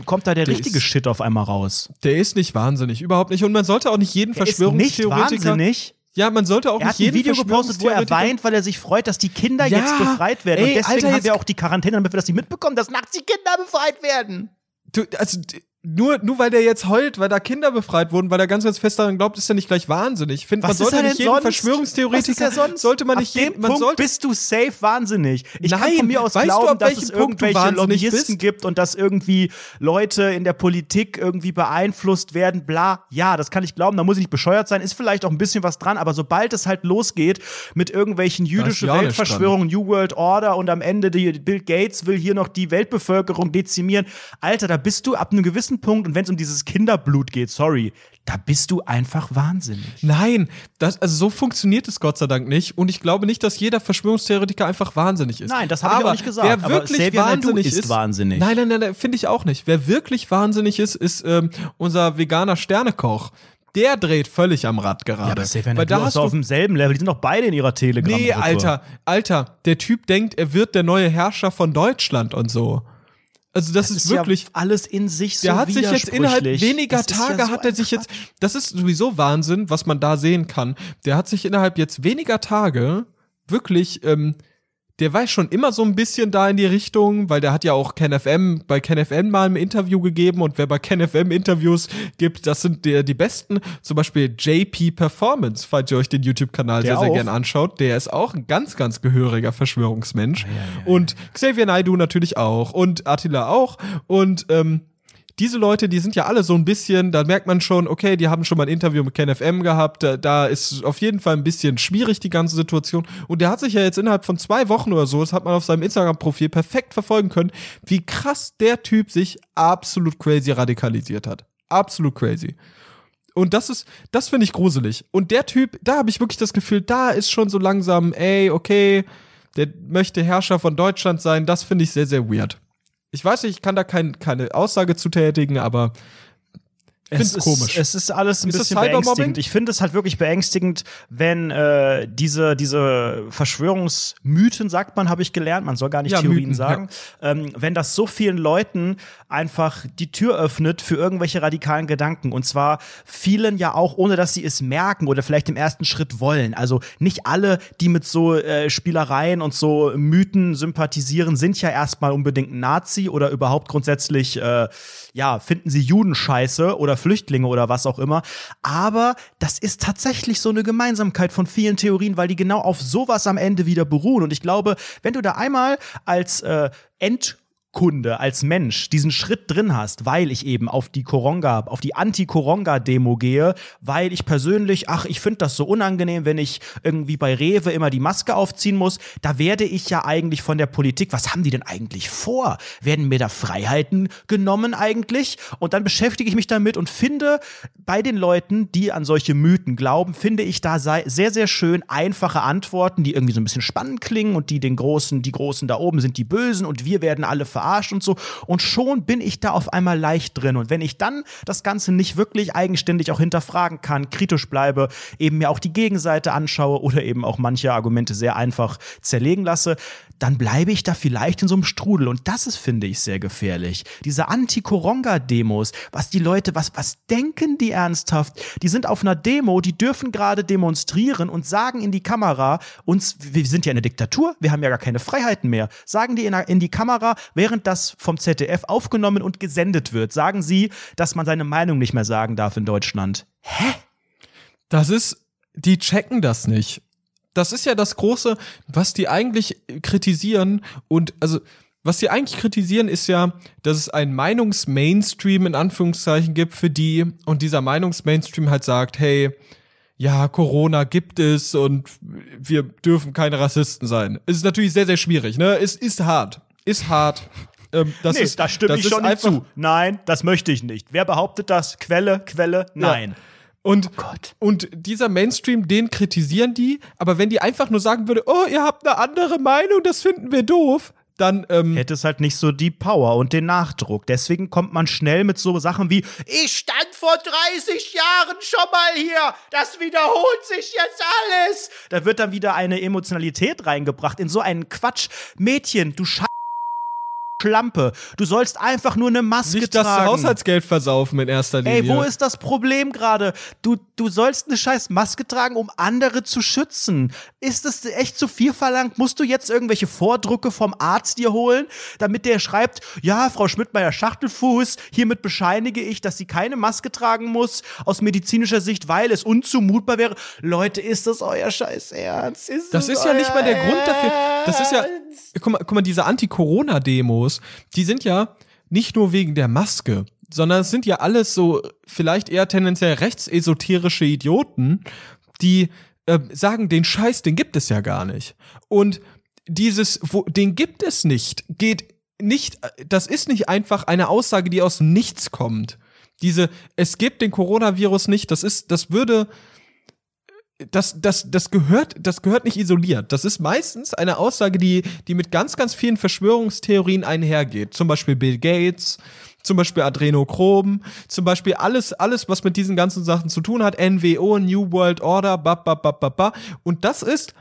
kommt da der Der richtige ist- Shit auf einmal raus. Der ist nicht wahnsinnig, überhaupt nicht. Und man sollte auch nicht jeden Er ist nicht Verschwörungstheoretiker. wahnsinnig. Ja, man sollte auch Er hat nicht ein jeden Video gepostet, wo er weint, weil er sich freut, dass die Kinder Ja, jetzt befreit werden. ey, und deswegen Alter, haben wir auch die Quarantäne, damit wir das nicht mitbekommen, dass nachts die Kinder befreit werden. Du, also, nur, nur weil der jetzt heult, weil da Kinder befreit wurden, weil er ganz, ganz fest daran glaubt, ist er nicht gleich wahnsinnig. Ich finde, man sollte nicht denn jeden sonst? Verschwörungstheoretiker, er sonst? sollte man Ab nicht jeden, man Punkt sollte, bist du safe wahnsinnig. Ich kann Nein, von mir aus du, glauben, ab dass es Punkt du irgendwelche Lobbyisten bist? gibt und dass irgendwie Leute in der Politik irgendwie beeinflusst werden, bla. Ja, das kann ich glauben, da muss ich nicht bescheuert sein, ist vielleicht auch ein bisschen was dran, aber sobald es halt losgeht mit irgendwelchen jüdische ja nichts Weltverschwörungen, New World Order und am Ende die Bill Gates will hier noch die Weltbevölkerung dezimieren, Alter, da bist du ab einem gewissen ganzen Punkt und wenn es um dieses Kinderblut geht, sorry, da bist du einfach wahnsinnig. Nein, das, also so funktioniert es Gott sei Dank nicht. Und ich glaube nicht, dass jeder Verschwörungstheoretiker einfach wahnsinnig ist. Nein, das habe ich auch nicht gesagt. Wer wirklich Xavier wahnsinnig ist ist, wahnsinnig. Nein, nein, nein, nein finde ich auch nicht. Wer wirklich wahnsinnig ist, ist ähm, unser veganer Sternekoch. Der dreht völlig am Rad gerade. Ja, aber Xavier Weil da hast ist auf demselben Level. Die sind doch beide in ihrer telegram Nee, Alter, Alter, der Typ denkt, er wird der neue Herrscher von Deutschland und so. Also das, ist, wirklich ja alles in sich so der hat sich jetzt innerhalb weniger Das ist ja Tage so hat er sich jetzt, das ist sowieso Wahnsinn, was man da sehen kann. Der hat sich innerhalb jetzt weniger Tage wirklich, ähm, der war schon immer so ein bisschen da in die Richtung, weil der hat ja auch KenFM bei KenFM mal ein Interview gegeben und wer bei KenFM Interviews gibt, das sind die, die besten. Zum Beispiel JP Performance, falls ihr euch den YouTube-Kanal sehr, sehr auch? gern anschaut. Der ist auch ein ganz, ganz gehöriger Verschwörungsmensch. und Xavier Naidoo natürlich auch und Attila auch und ähm, diese Leute, die sind ja alle so ein bisschen, da merkt man schon, okay, die haben schon mal ein Interview mit KenFM gehabt, da, da ist auf jeden Fall ein bisschen schwierig die ganze Situation. Und der hat sich ja jetzt innerhalb von zwei Wochen oder so, das hat man auf seinem Instagram-Profil perfekt verfolgen können, wie krass der Typ sich absolut crazy radikalisiert hat. Absolut crazy. Und das ist, das finde ich gruselig. Und der Typ, da habe ich wirklich das Gefühl, da ist schon so langsam, ey, okay, der möchte Herrscher von Deutschland sein. Das finde ich sehr, sehr weird. Ich weiß nicht, ich kann da kein, keine Aussage zu tätigen, aber Es ist, komisch. Es ist alles ein Ist bisschen beängstigend. Ich finde es halt wirklich beängstigend, wenn äh, diese, diese Verschwörungsmythen, sagt man, habe ich gelernt, man soll gar nicht Ja, Theorien Mythen, sagen, ähm, wenn das so vielen Leuten einfach die Tür öffnet für irgendwelche radikalen Gedanken. Und zwar vielen ja auch, ohne dass sie es merken oder vielleicht im ersten Schritt wollen. Also nicht alle, die mit so äh, Spielereien und so Mythen sympathisieren, sind ja erstmal unbedingt Nazi oder überhaupt grundsätzlich, äh, ja, finden sie Juden scheiße oder Flüchtlinge oder was auch immer. Aber das ist tatsächlich so eine Gemeinsamkeit von vielen Theorien, weil die genau auf sowas am Ende wieder beruhen. Und ich glaube, wenn du da einmal als äh, End Kunde als Mensch diesen Schritt drin hast, weil ich eben auf die Koronga, auf die Anti-Koronga-Demo gehe, weil ich persönlich, ach, ich finde das so unangenehm, wenn ich irgendwie bei Rewe immer die Maske aufziehen muss, da werde ich ja eigentlich von der Politik, was haben die denn eigentlich vor? Werden mir da Freiheiten genommen eigentlich? Und dann beschäftige ich mich damit und finde bei den Leuten, die an solche Mythen glauben, finde ich da sehr, sehr schön einfache Antworten, die irgendwie so ein bisschen spannend klingen und die den Großen, die Großen da oben sind die Bösen und wir werden alle verarscht und so. Und schon bin ich da auf einmal leicht drin. Und wenn ich dann das Ganze nicht wirklich eigenständig auch hinterfragen kann, kritisch bleibe, eben mir auch die Gegenseite anschaue oder eben auch manche Argumente sehr einfach zerlegen lasse, dann bleibe ich da vielleicht in so einem Strudel. Und das ist, finde ich, sehr gefährlich. Diese Anti-Koronga-Demos, was die Leute, was, was denken die ernsthaft? Die sind auf einer Demo, die dürfen gerade demonstrieren und sagen in die Kamera, uns, wir sind ja eine Diktatur, wir haben ja gar keine Freiheiten mehr. Sagen die in, in die Kamera, während das vom ZDF aufgenommen und gesendet wird, sagen sie, dass man seine Meinung nicht mehr sagen darf in Deutschland. Das ist, die checken das nicht. Das ist ja das Große, was die eigentlich kritisieren und also was sie eigentlich kritisieren, ist ja, dass es einen Meinungsmainstream in Anführungszeichen gibt für die und dieser Meinungsmainstream halt sagt, hey, ja, Corona gibt es und wir dürfen keine Rassisten sein. Es ist natürlich sehr, sehr schwierig, ne? Es ist hart. Ist hart. Ähm, das nee, ist, da stimme das ich ist schon nicht einfach- zu. Nein, das möchte ich nicht. Wer behauptet das? Quelle, Quelle, nein. Und, Oh Gott. und dieser Mainstream, den kritisieren die, aber wenn die einfach nur sagen würde, oh, ihr habt eine andere Meinung, das finden wir doof, dann, ähm, Hätte es halt nicht so die Power und den Nachdruck. Deswegen kommt man schnell mit so Sachen wie, Ich stand vor 30 Jahren schon mal hier. Das wiederholt sich jetzt alles. da wird dann wieder eine Emotionalität reingebracht in so einen Quatsch. Mädchen, du Sche Schlampe, du sollst einfach nur eine Maske nicht das tragen. Haushaltsgeld versaufen in erster Linie. Ey, wo ist das Problem gerade? Du, du sollst eine scheiß Maske tragen, um andere zu schützen. Ist das echt zu viel verlangt? Musst du jetzt irgendwelche Vordrucke vom Arzt dir holen, damit der schreibt, ja, Frau Schmidtmeier Schachtelfuß, hiermit bescheinige ich, dass sie keine Maske tragen muss, aus medizinischer Sicht, weil es unzumutbar wäre. Leute, ist das euer scheiß Ernst? Ist Das ist ja nicht mal der Grund dafür. Das ist ja, guck mal, guck mal diese Anti-Corona-Demos, die sind ja nicht nur wegen der Maske, sondern es sind ja alles so vielleicht eher tendenziell rechtsesoterische Idioten, die äh, sagen, den Scheiß, den gibt es ja gar nicht. Und dieses, wo, den gibt es nicht, geht nicht, das ist nicht einfach eine Aussage, die aus Nichts kommt. Diese, es gibt den Coronavirus nicht, das ist, das würde, das, das, das gehört, das gehört nicht isoliert. Das ist meistens eine Aussage, die, die mit ganz, ganz vielen Verschwörungstheorien einhergeht. Zum Beispiel Bill Gates, zum Beispiel Adrenochrom, zum Beispiel alles, alles, was mit diesen ganzen Sachen zu tun hat, NWO, New World Order, ba, ba, ba, ba, ba. Und das ist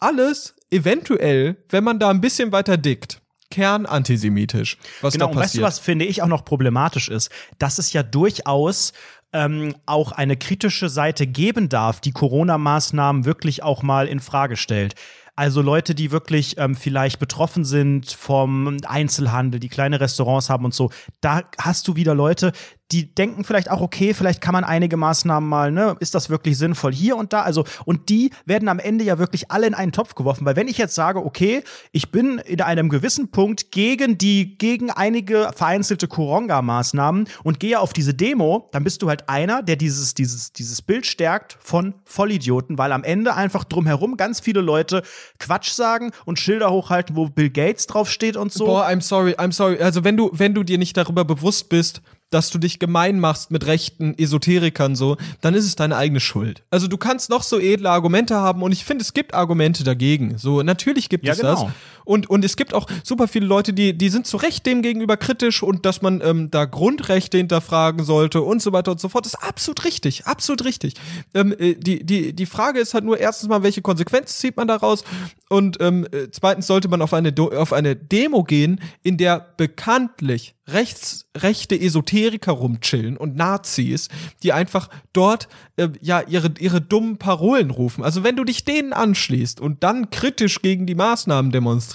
alles eventuell, wenn man da ein bisschen weiter dickt, kernantisemitisch, was genau, da und weißt du, passiert. was finde ich auch noch problematisch ist? Dass es ja durchaus ähm, auch eine kritische Seite geben darf, die Corona-Maßnahmen wirklich auch mal in Frage stellt. Also Leute, die wirklich ähm, vielleicht betroffen sind vom Einzelhandel, die kleine Restaurants haben und so, da hast du wieder Leute, die denken vielleicht auch, okay, vielleicht kann man einige Maßnahmen mal, ne, ist das wirklich sinnvoll hier und da? Also, und die werden am Ende ja wirklich alle in einen Topf geworfen, weil wenn ich jetzt sage, okay, ich bin in einem gewissen Punkt gegen die, gegen einige vereinzelte Koronga-Maßnahmen und gehe auf diese Demo, dann bist du halt einer, der dieses, dieses, dieses Bild stärkt von Vollidioten, weil am Ende einfach drumherum ganz viele Leute Quatsch sagen und Schilder hochhalten, wo Bill Gates draufsteht und so. Boah, I'm sorry, I'm sorry. Also wenn du, wenn du dir nicht darüber bewusst bist, dass du dich gemein machst mit rechten Esoterikern so, dann ist es deine eigene Schuld. Also du kannst noch so edle Argumente haben und ich finde, es gibt Argumente dagegen. So, natürlich gibt Ja, es das. Und, und es gibt auch super viele Leute, die, die sind zu Recht dem gegenüber kritisch und dass man ähm, da Grundrechte hinterfragen sollte und so weiter und so fort. Ist absolut richtig, absolut richtig. Ähm, äh, die, die, die Frage ist halt nur erstens mal, welche Konsequenzen zieht man daraus? Und ähm, äh, zweitens sollte man auf eine, auf eine Demo gehen, in der bekanntlich rechts, rechte Esoteriker rumchillen und Nazis, die einfach dort äh, ja ihre, ihre dummen Parolen rufen. Also wenn du dich denen anschließt und dann kritisch gegen die Maßnahmen demonstrierst,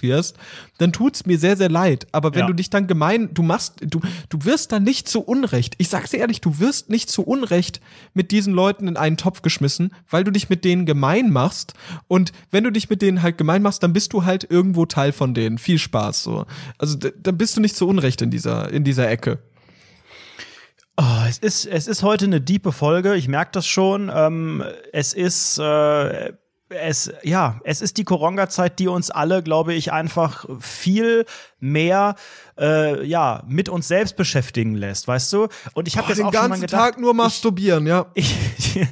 dann tut's mir sehr, sehr leid. Aber wenn Ja. du dich dann gemein, du machst, du, du wirst dann nicht zu Unrecht. Ich sag's dir ehrlich, du wirst nicht zu Unrecht mit diesen Leuten in einen Topf geschmissen, weil du dich mit denen gemein machst. Und wenn du dich mit denen halt gemein machst, dann bist du halt irgendwo Teil von denen. Viel Spaß so. Also dann bist du nicht zu Unrecht in dieser, in dieser Ecke. Oh, es ist, es ist heute eine diepe Folge, ich merke das schon. Ähm, es ist, äh, es, ja, es ist die Koronga-Zeit, die uns alle, glaube ich, einfach viel mehr, äh, ja, mit uns selbst beschäftigen lässt, weißt du? Und ich habe jetzt Den auch schon mal ganzen gedacht, Tag nur masturbieren, ja. ich,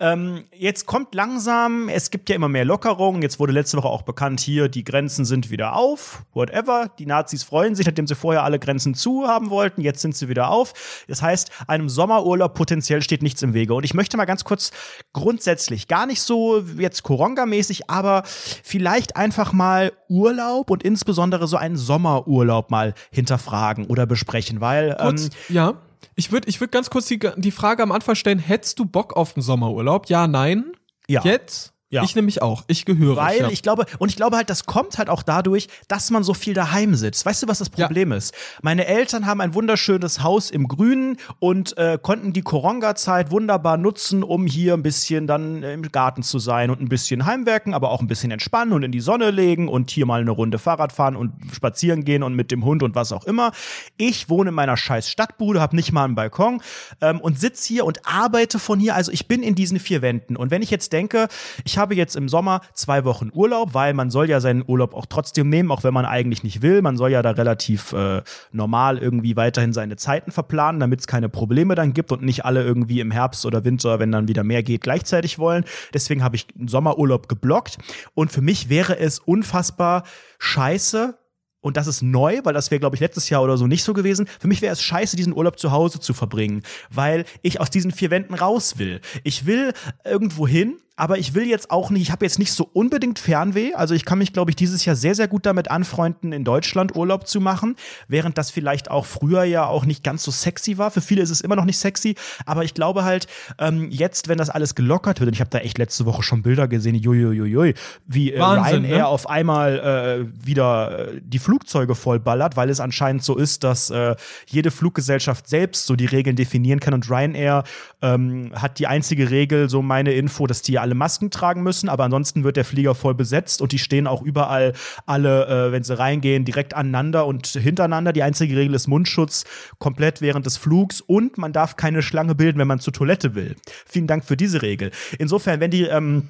ähm, jetzt kommt langsam, es gibt ja immer mehr Lockerungen. Jetzt wurde letzte Woche auch bekannt, hier, die Grenzen sind wieder auf, whatever. Die Nazis freuen sich, nachdem sie vorher alle Grenzen zu haben wollten. Jetzt sind sie wieder auf. Das heißt, einem Sommerurlaub potenziell steht nichts im Wege. Und ich möchte mal ganz kurz grundsätzlich, gar nicht so jetzt Koronga-mäßig, aber vielleicht einfach mal Urlaub und insbesondere so einen Sommerurlaub mal hinterfragen oder besprechen, weil Kurz, ähm, ja. Ich würde ich würd ganz kurz die, die Frage am Anfang stellen, hättest du Bock auf den Sommerurlaub? Ja, nein? Ja. Jetzt? Ja. Ich nämlich auch. Ich gehöre. Weil ja. ich glaube, und ich glaube halt, das kommt halt auch dadurch, dass man so viel daheim sitzt. Weißt du, was das Ja. Problem ist? Meine Eltern haben ein wunderschönes Haus im Grünen und äh, konnten die Koronga-Zeit wunderbar nutzen, um hier ein bisschen dann im Garten zu sein und ein bisschen heimwerken, aber auch ein bisschen entspannen und in die Sonne legen und hier mal eine Runde Fahrrad fahren und spazieren gehen und mit dem Hund und was auch immer. Ich wohne in meiner scheiß Stadtbude, habe nicht mal einen Balkon ähm, und sitze hier und arbeite von hier. Also ich bin in diesen vier Wänden. Und wenn ich jetzt denke, ich habe jetzt im Sommer zwei Wochen Urlaub, weil man soll ja seinen Urlaub auch trotzdem nehmen, auch wenn man eigentlich nicht will. Man soll ja da relativ äh, normal irgendwie weiterhin seine Zeiten verplanen, damit es keine Probleme dann gibt und nicht alle irgendwie im Herbst oder Winter, wenn dann wieder mehr geht, gleichzeitig wollen. Deswegen habe ich einen Sommerurlaub geblockt. Und für mich wäre es unfassbar scheiße, und das ist neu, weil das wäre, glaube ich, letztes Jahr oder so nicht so gewesen. Für mich wäre es scheiße, diesen Urlaub zu Hause zu verbringen, weil ich aus diesen vier Wänden raus will. Ich will irgendwo hin, aber ich will jetzt auch nicht, ich habe jetzt nicht so unbedingt Fernweh. Also ich kann mich, glaube ich, dieses Jahr sehr, sehr gut damit anfreunden, in Deutschland Urlaub zu machen, während das vielleicht auch früher ja auch nicht ganz so sexy war. Für viele ist es immer noch nicht sexy, aber ich glaube halt, ähm, jetzt, wenn das alles gelockert wird, und ich habe da echt letzte Woche schon Bilder gesehen, juiuiui, wie äh, Wahnsinn, Ryanair ne? auf einmal äh, wieder die Flugzeuge vollballert, weil es anscheinend so ist, dass äh, jede Fluggesellschaft selbst so die Regeln definieren kann und Ryanair ähm, hat die einzige Regel, so meine Info, dass die alle Masken tragen müssen, aber ansonsten wird der Flieger voll besetzt und die stehen auch überall alle, äh, wenn sie reingehen, direkt aneinander und hintereinander. Die einzige Regel ist Mundschutz komplett während des Flugs und man darf keine Schlange bilden, wenn man zur Toilette will. Vielen Dank für diese Regel. Insofern, wenn die ähm,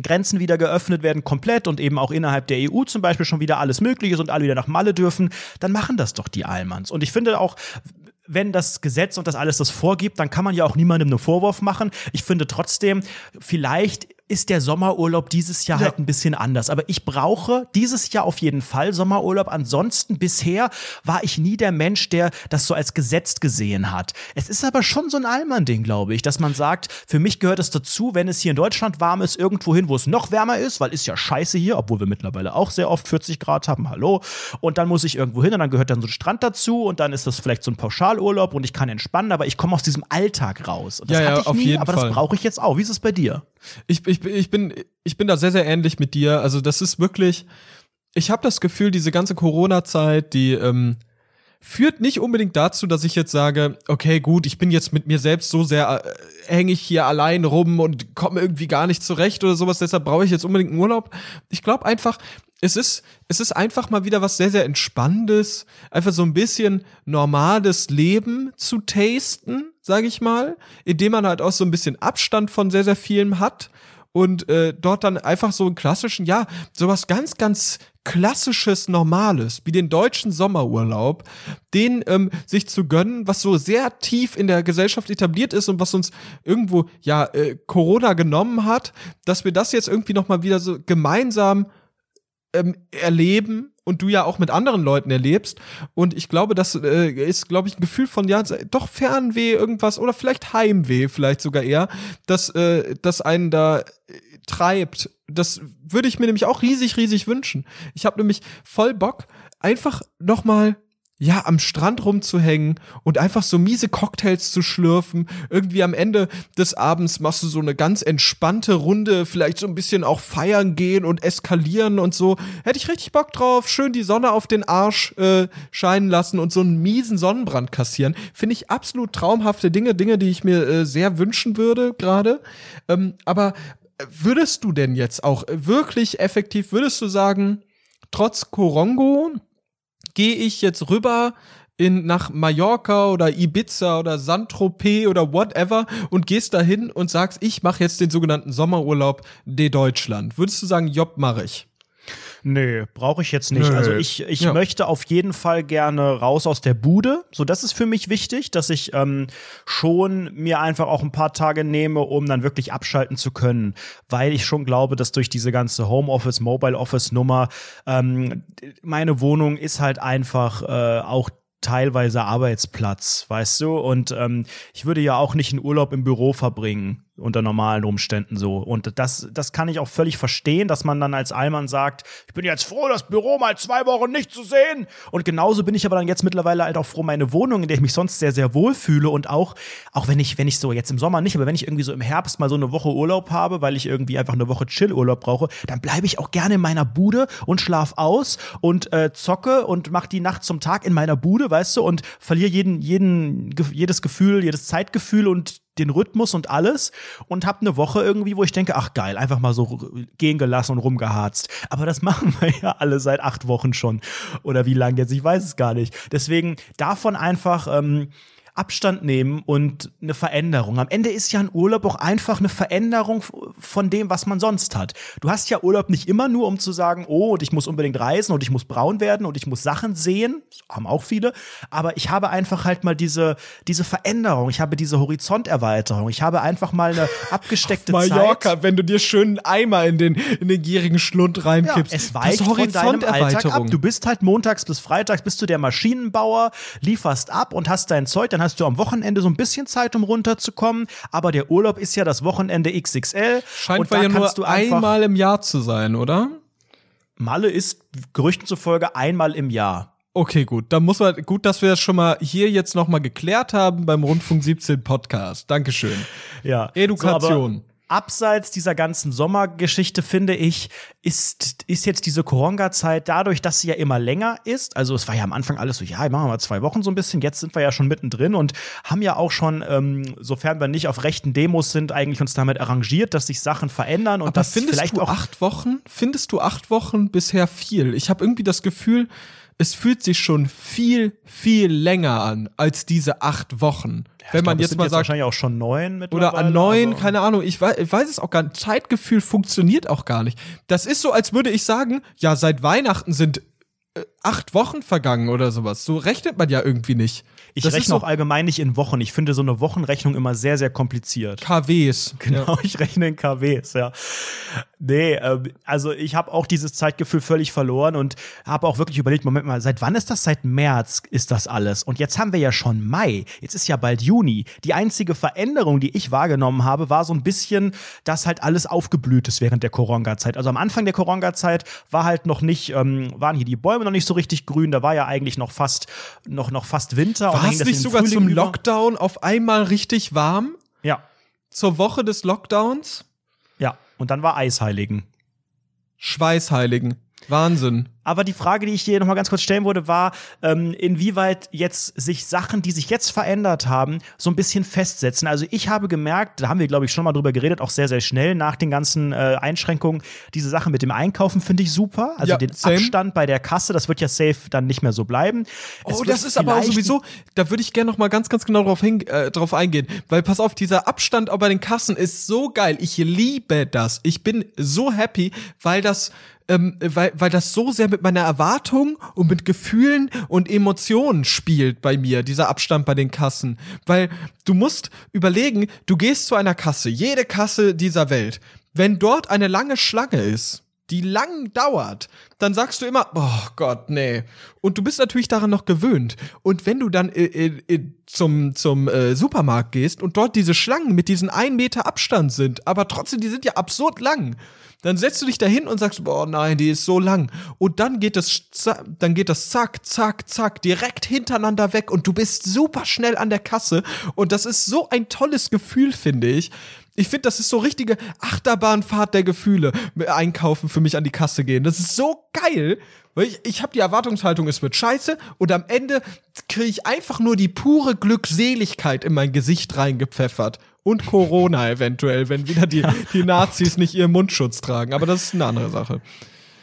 Grenzen wieder geöffnet werden, komplett und eben auch innerhalb der EU zum Beispiel schon wieder alles möglich ist und alle wieder nach Malle dürfen, dann machen das doch die Allmanns. Und ich finde auch, wenn das Gesetz und das alles das vorgibt, dann kann man ja auch niemandem einen Vorwurf machen. Ich finde trotzdem, vielleicht ist der Sommerurlaub dieses Jahr Ja. halt ein bisschen anders. Aber ich brauche dieses Jahr auf jeden Fall Sommerurlaub. Ansonsten bisher war ich nie der Mensch, der das so als gesetzt gesehen hat. Es ist aber schon so ein Allmann-Ding, glaube ich, dass man sagt, für mich gehört es dazu, wenn es hier in Deutschland warm ist, irgendwo hin, wo es noch wärmer ist, weil ist ja scheiße hier, obwohl wir mittlerweile auch sehr oft 40 Grad haben, hallo. Und dann muss ich irgendwo hin und dann gehört dann so ein Strand dazu und dann ist das vielleicht so ein Pauschalurlaub und ich kann entspannen, aber ich komme aus diesem Alltag raus. Und das Ja, ja, hatte ich auf nie, aber Fall. das brauche ich jetzt auch. Wie ist es bei dir? Ich, ich, ich, bin, ich bin da sehr, sehr ähnlich mit dir. Also das ist wirklich, ich habe das Gefühl, diese ganze Corona-Zeit, die ähm, führt nicht unbedingt dazu, dass ich jetzt sage, okay, gut, ich bin jetzt mit mir selbst so sehr äh, hänge ich hier allein rum und komme irgendwie gar nicht zurecht oder sowas, deshalb brauche ich jetzt unbedingt einen Urlaub. Ich glaube einfach, es ist, es ist einfach mal wieder was sehr, sehr Entspannendes, einfach so ein bisschen normales Leben zu tasten, sage ich mal, indem man halt auch so ein bisschen Abstand von sehr, sehr vielem hat und äh, dort dann einfach so einen klassischen, ja, sowas ganz, ganz klassisches, normales, wie den deutschen Sommerurlaub, den ähm, sich zu gönnen, was so sehr tief in der Gesellschaft etabliert ist und was uns irgendwo, ja, äh, Corona genommen hat, dass wir das jetzt irgendwie nochmal wieder so gemeinsam ähm, erleben und du ja auch mit anderen Leuten erlebst. Und ich glaube, das äh, ist, glaube ich, ein Gefühl von, ja, doch Fernweh, irgendwas oder vielleicht Heimweh, vielleicht sogar eher, dass äh, das einen da äh, treibt. Das würde ich mir nämlich auch riesig, riesig wünschen. Ich habe nämlich voll Bock, einfach noch mal ja, am Strand rumzuhängen und einfach so miese Cocktails zu schlürfen. Irgendwie am Ende des Abends machst du so eine ganz entspannte Runde, vielleicht so ein bisschen auch feiern gehen und eskalieren und so. Hätte ich richtig Bock drauf. Schön die Sonne auf den Arsch äh, scheinen lassen und so einen miesen Sonnenbrand kassieren. Finde ich absolut traumhafte Dinge, Dinge, die ich mir äh, sehr wünschen würde gerade. Ähm, aber würdest du denn jetzt auch wirklich effektiv, würdest du sagen, trotz Korongo gehe ich jetzt rüber in, nach Mallorca oder Ibiza oder Saint-Tropez oder whatever und gehst dahin und sagst, ich mache jetzt den sogenannten Sommerurlaub de Deutschland. Würdest du sagen, Job mache ich? Nö, brauche ich jetzt nicht. Nö. Also ich, ich Ja. möchte auf jeden Fall gerne raus aus der Bude. So, das ist für mich wichtig, dass ich ähm, schon mir einfach auch ein paar Tage nehme, um dann wirklich abschalten zu können, weil ich schon glaube, dass durch diese ganze Homeoffice, Mobile Office Nummer ähm, meine Wohnung ist halt einfach äh, auch teilweise Arbeitsplatz, weißt du? Und ähm, ich würde ja auch nicht einen Urlaub im Büro verbringen unter normalen Umständen so. Und das, das kann ich auch völlig verstehen, dass man dann als Allmann sagt, ich bin jetzt froh, das Büro mal zwei Wochen nicht zu sehen. Und genauso bin ich aber dann jetzt mittlerweile halt auch froh, meine Wohnung, in der ich mich sonst sehr, sehr wohl fühle und auch, auch wenn ich, wenn ich so jetzt im Sommer nicht, aber wenn ich irgendwie so im Herbst mal so eine Woche Urlaub habe, weil ich irgendwie einfach eine Woche Chill-Urlaub brauche, dann bleibe ich auch gerne in meiner Bude und schlaf aus und äh, zocke und mach die Nacht zum Tag in meiner Bude, weißt du, und verliere jeden, jeden, jedes Gefühl, jedes Zeitgefühl und den Rhythmus und alles und hab eine Woche irgendwie, wo ich denke, ach geil, einfach mal so gehen gelassen und rumgeharzt. Aber das machen wir ja alle seit acht Wochen schon. Oder wie lange jetzt, ich weiß es gar nicht. Deswegen davon einfach ähm, Abstand nehmen und eine Veränderung. Am Ende ist ja ein Urlaub auch einfach eine Veränderung von dem, was man sonst hat. Du hast ja Urlaub nicht immer nur, um zu sagen, oh, und ich muss unbedingt reisen und ich muss braun werden und ich muss Sachen sehen. Das haben auch viele. Aber ich habe einfach halt mal diese, diese Veränderung. Ich habe diese Horizonterweiterung. Ich habe einfach mal eine abgesteckte Zeit. Mallorca, wenn du dir schön einen Eimer in den, in den gierigen Schlund Ja, reinkippst. es Das weicht ist von deinem Alltag ab. Du bist halt montags bis freitags bist du der Maschinenbauer, lieferst ab und hast dein Zeug, dann hast du am Wochenende so ein bisschen Zeit, um runterzukommen. Aber der Urlaub ist ja das Wochenende XXL. Scheint ja nur einmal im Jahr zu sein, oder? Malle ist Gerüchten zufolge einmal im Jahr. Okay, gut. Dann muss man, gut, dass wir das schon mal hier jetzt noch mal geklärt haben beim Rundfunk 17 Podcast. Dankeschön. Ja. Education. So, abseits dieser ganzen Sommergeschichte, finde ich, ist, ist jetzt diese Koronga-Zeit dadurch, dass sie ja immer länger ist. Also es war ja am Anfang alles so, ja, machen wir mal zwei Wochen so ein bisschen. Jetzt sind wir ja schon mittendrin und haben ja auch schon, ähm, sofern wir nicht auf rechten Demos sind, eigentlich uns damit arrangiert, dass sich Sachen verändern und Aber findest vielleicht du auch acht Wochen? Findest du acht Wochen bisher viel? Ich habe irgendwie das Gefühl, es fühlt sich schon viel, viel länger an als diese acht Wochen. Wenn Ich man glaub, jetzt mal sagt, wahrscheinlich auch schon neun mittlerweile. oder an neun, aber- keine Ahnung, ich weiß, ich weiß es auch gar nicht. Zeitgefühl funktioniert auch gar nicht. Das ist so, als würde ich sagen, ja, seit Weihnachten sind äh, acht Wochen vergangen oder sowas. So rechnet man ja irgendwie nicht. Ich das rechne so auch allgemein nicht in Wochen. Ich finde so eine Wochenrechnung immer sehr, sehr kompliziert. KWs. Genau, ich rechne in KWs, ja. Nee, ähm, also ich habe auch dieses Zeitgefühl völlig verloren und habe auch wirklich überlegt, Moment mal, seit wann ist das? Seit März ist das alles. Und jetzt haben wir ja schon Mai. Jetzt ist ja bald Juni. Die einzige Veränderung, die ich wahrgenommen habe, war so ein bisschen, dass halt alles aufgeblüht ist während der Koronga-Zeit. Also am Anfang der Koronga-Zeit war halt noch nicht, ähm, waren hier die Bäume noch nicht so richtig grün. Da war ja eigentlich noch fast, noch, noch fast Winter. dann War es nicht sogar Frühling zum über. Lockdown auf einmal richtig warm? Ja, Zur Woche des Lockdowns? ja. Und dann war Eisheiligen. Schweißheiligen. Wahnsinn. Aber die Frage, die ich hier nochmal ganz kurz stellen würde, war, ähm, inwieweit jetzt sich Sachen, die sich jetzt verändert haben, so ein bisschen festsetzen. Also ich habe gemerkt, da haben wir, glaube ich, schon mal drüber geredet, auch sehr, sehr schnell nach den ganzen äh, Einschränkungen, diese Sache mit dem Einkaufen finde ich super. Also Ja, den same. Abstand bei der Kasse, das wird ja safe dann nicht mehr so bleiben. Es Oh, das ist aber auch sowieso, da würde ich gerne noch mal ganz, ganz genau drauf, hin, äh, drauf eingehen. Weil pass auf, dieser Abstand auch bei den Kassen ist so geil. Ich liebe das. Ich bin so happy, weil das, ähm, weil, weil das so sehr mit meiner Erwartung und mit Gefühlen und Emotionen spielt bei mir, dieser Abstand bei den Kassen. Weil du musst überlegen, du gehst zu einer Kasse, jede Kasse dieser Welt. Wenn dort eine lange Schlange ist, die lang dauert, dann sagst du immer, oh Gott, nee. Und du bist natürlich daran noch gewöhnt. Und wenn du dann äh, äh, äh, zum, zum äh, Supermarkt gehst und dort diese Schlangen mit diesen ein Meter Abstand sind, aber trotzdem, die sind ja absurd lang. Dann setzt du dich dahin und sagst, boah, nein, die ist so lang. Und dann geht za- dann geht das zack, zack, zack, direkt hintereinander weg und du bist super schnell an der Kasse. Und das ist so ein tolles Gefühl, finde ich. Ich finde, das ist so richtige Achterbahnfahrt der Gefühle. Einkaufen für mich an die Kasse gehen. Das ist so geil. Weil ich, ich habe die Erwartungshaltung, es wird scheiße und am Ende kriege ich einfach nur die pure Glückseligkeit in mein Gesicht reingepfeffert. Und Corona eventuell, wenn wieder die, die Nazis nicht ihren Mundschutz tragen. Aber das ist eine andere Sache.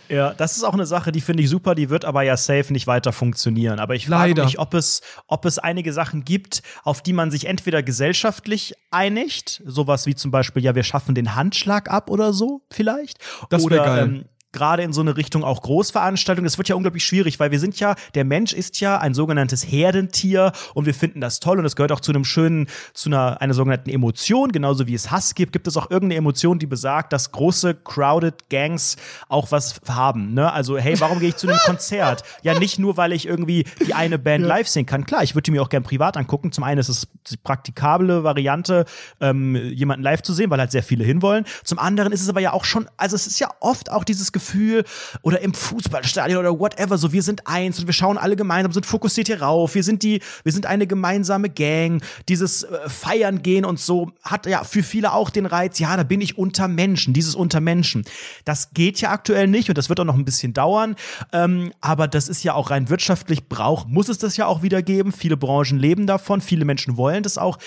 Ja, das ist auch eine Sache, die finde ich super, die wird aber ja safe nicht weiter funktionieren. Aber ich frage Leider. mich, ob es, ob es einige Sachen gibt, auf die man sich entweder gesellschaftlich einigt, sowas wie zum Beispiel, ja, wir schaffen den Handschlag ab oder so, vielleicht. Das wär oder geil. Ähm, gerade in so eine Richtung auch Großveranstaltungen. Das wird ja unglaublich schwierig, weil wir sind ja, der Mensch ist ja ein sogenanntes Herdentier und wir finden das toll und es gehört auch zu einem schönen, zu einer, einer sogenannten Emotion, genauso wie es Hass gibt, gibt es auch irgendeine Emotion, die besagt, dass große crowded Gangs auch was haben. Ne? Also, hey, warum gehe ich zu einem Konzert? Ja, nicht nur, weil ich irgendwie die eine Band live sehen kann. Klar, ich würde die mir auch gern privat angucken. Zum einen ist es die praktikable Variante, ähm, jemanden live zu sehen, weil halt sehr viele hinwollen. Zum anderen ist es aber ja auch schon, also es ist ja oft auch dieses Gefühl oder im Fußballstadion oder whatever, so wir sind eins und wir schauen alle gemeinsam, sind fokussiert hier rauf, wir sind die, wir sind eine gemeinsame Gang, dieses äh, Feiern gehen und so hat ja für viele auch den Reiz, ja, da bin ich unter Menschen, dieses unter Menschen. Das geht ja aktuell nicht und das wird auch noch ein bisschen dauern, ähm, aber das ist ja auch rein wirtschaftlich braucht, muss es das ja auch wieder geben. Viele Branchen leben davon, viele Menschen wollen das auch.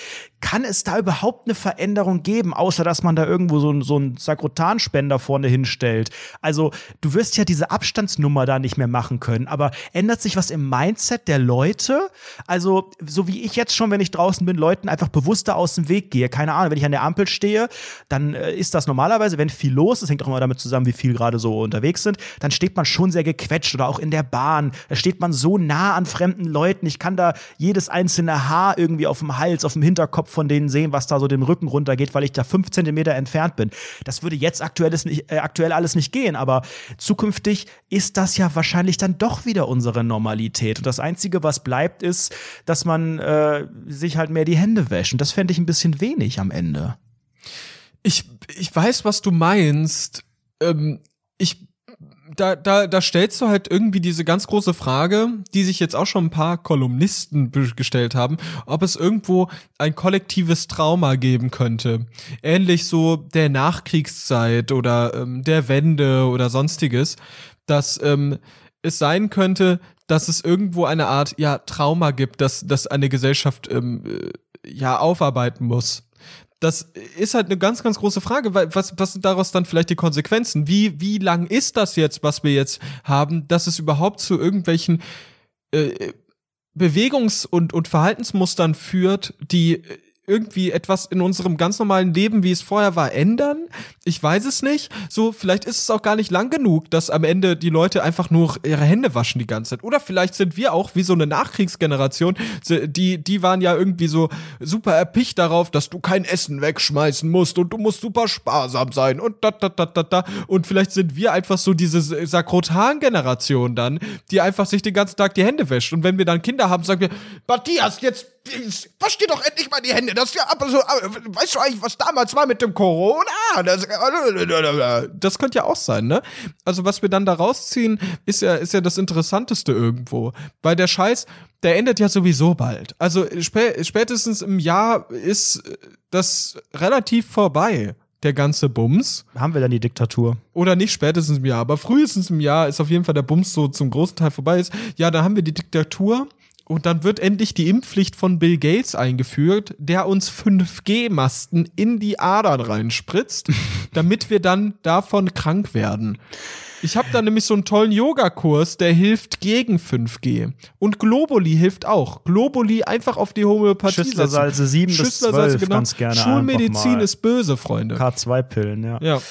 Kann es da überhaupt eine Veränderung geben, außer dass man da irgendwo so, so einen Sakrotanspender vorne hinstellt? Also, du wirst ja diese Abstandsnummer da nicht mehr machen können, aber ändert sich was im Mindset der Leute? Also, so wie ich jetzt schon, wenn ich draußen bin, Leuten einfach bewusster aus dem Weg gehe. Keine Ahnung, wenn ich an der Ampel stehe, dann äh, ist das normalerweise, wenn viel los ist, hängt auch immer damit zusammen, wie viel gerade so unterwegs sind, dann steht man schon sehr gequetscht oder auch in der Bahn. Da steht man so nah an fremden Leuten. Ich kann da jedes einzelne Haar irgendwie auf dem Hals, auf dem Hinterkopf von denen sehen, was da so den Rücken runtergeht, weil ich da fünf Zentimeter entfernt bin. Das würde jetzt aktuelles nicht, äh, aktuell alles nicht gehen, aber zukünftig ist das ja wahrscheinlich dann doch wieder unsere Normalität. Und das Einzige, was bleibt, ist, dass man äh, sich halt mehr die Hände wäscht. Und das fände ich ein bisschen wenig am Ende. Ich, ich weiß, was du meinst. Ähm, ich, da, da, da stellst du halt irgendwie diese ganz große Frage, die sich jetzt auch schon ein paar Kolumnisten gestellt haben, ob es irgendwo ein kollektives Trauma geben könnte. Ähnlich so der Nachkriegszeit oder ähm, der Wende oder sonstiges, dass ähm, es sein könnte, dass es irgendwo eine Art ja Trauma gibt, dass, dass eine Gesellschaft ähm, äh, ja aufarbeiten muss das ist halt eine ganz, ganz große Frage, weil was, was sind daraus dann vielleicht die Konsequenzen? Wie, wie lang ist das jetzt, was wir jetzt haben, dass es überhaupt zu irgendwelchen äh, Bewegungs- und, und Verhaltensmustern führt, die irgendwie etwas in unserem ganz normalen Leben, wie es vorher war, ändern? Ich weiß es nicht. So, vielleicht ist es auch gar nicht lang genug, dass am Ende die Leute einfach nur ihre Hände waschen die ganze Zeit. Oder vielleicht sind wir auch wie so eine Nachkriegsgeneration, die, die waren ja irgendwie so super erpicht darauf, dass du kein Essen wegschmeißen musst und du musst super sparsam sein und da, da, da, da, da. Und vielleicht sind wir einfach so diese Sakrotan-Generation dann, die einfach sich den ganzen Tag die Hände wäscht. Und wenn wir dann Kinder haben, sagen wir, Matthias, jetzt wasch dir doch endlich mal die Hände. Das ja aber so, weißt du eigentlich, was damals war mit dem Corona? Das, das könnte ja auch sein, ne? Also was wir dann da rausziehen, ist ja, ist ja das Interessanteste irgendwo. Weil der Scheiß, der endet ja sowieso bald. Also spä spätestens im Jahr ist das relativ vorbei der ganze Bums. Haben wir dann die Diktatur? Oder nicht spätestens im Jahr, aber frühestens im Jahr ist auf jeden Fall der Bums so zum großen Teil vorbei ist. Ja, da haben wir die Diktatur. Und dann wird endlich die Impfpflicht von Bill Gates eingeführt, der uns 5G-Masten in die Adern reinspritzt, damit wir dann davon krank werden. Ich habe da nämlich so einen tollen Yogakurs, der hilft gegen 5G. Und Globuli hilft auch. Globuli einfach auf die Homöopathie Schüsslersalze 7 bis 12 genau. ganz gerne Schulmedizin ist böse, Freunde. K2-Pillen, ja. Ja.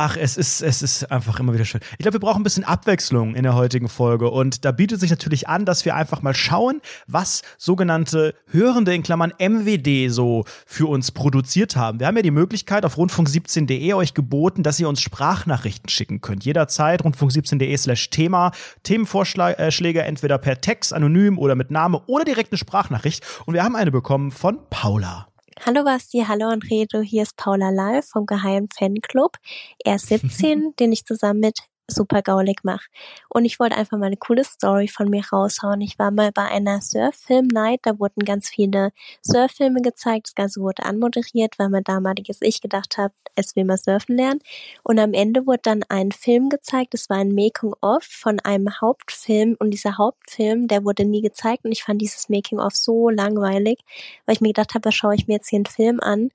Ach, es ist, es ist einfach immer wieder schön. Ich glaube, wir brauchen ein bisschen Abwechslung in der heutigen Folge. Und da bietet sich natürlich an, dass wir einfach mal schauen, was sogenannte Hörende in Klammern MWD so für uns produziert haben. Wir haben ja die Möglichkeit auf rundfunk17.de euch geboten, dass ihr uns Sprachnachrichten schicken könnt. Jederzeit rundfunk17.de slash Thema. Themenvorschläge entweder per Text, anonym oder mit Name oder direkt eine Sprachnachricht. Und wir haben eine bekommen von Paula. Hallo Basti, hallo Andredo, hier ist Paula Lall vom Geheimen Fanclub. Er ist 17, den ich zusammen mit super gaulig mache. Und ich wollte einfach mal eine coole Story von mir raushauen. Ich war mal bei einer Surf-Film-Night, da wurden ganz viele Surf-Filme gezeigt, das Ganze wurde anmoderiert, weil mein damaliges Ich gedacht hat, es will mal surfen lernen. Und am Ende wurde dann ein Film gezeigt, es war ein Making-of von einem Hauptfilm und dieser Hauptfilm, der wurde nie gezeigt und ich fand dieses Making-of so langweilig, weil ich mir gedacht habe, schaue ich mir jetzt hier einen Film an,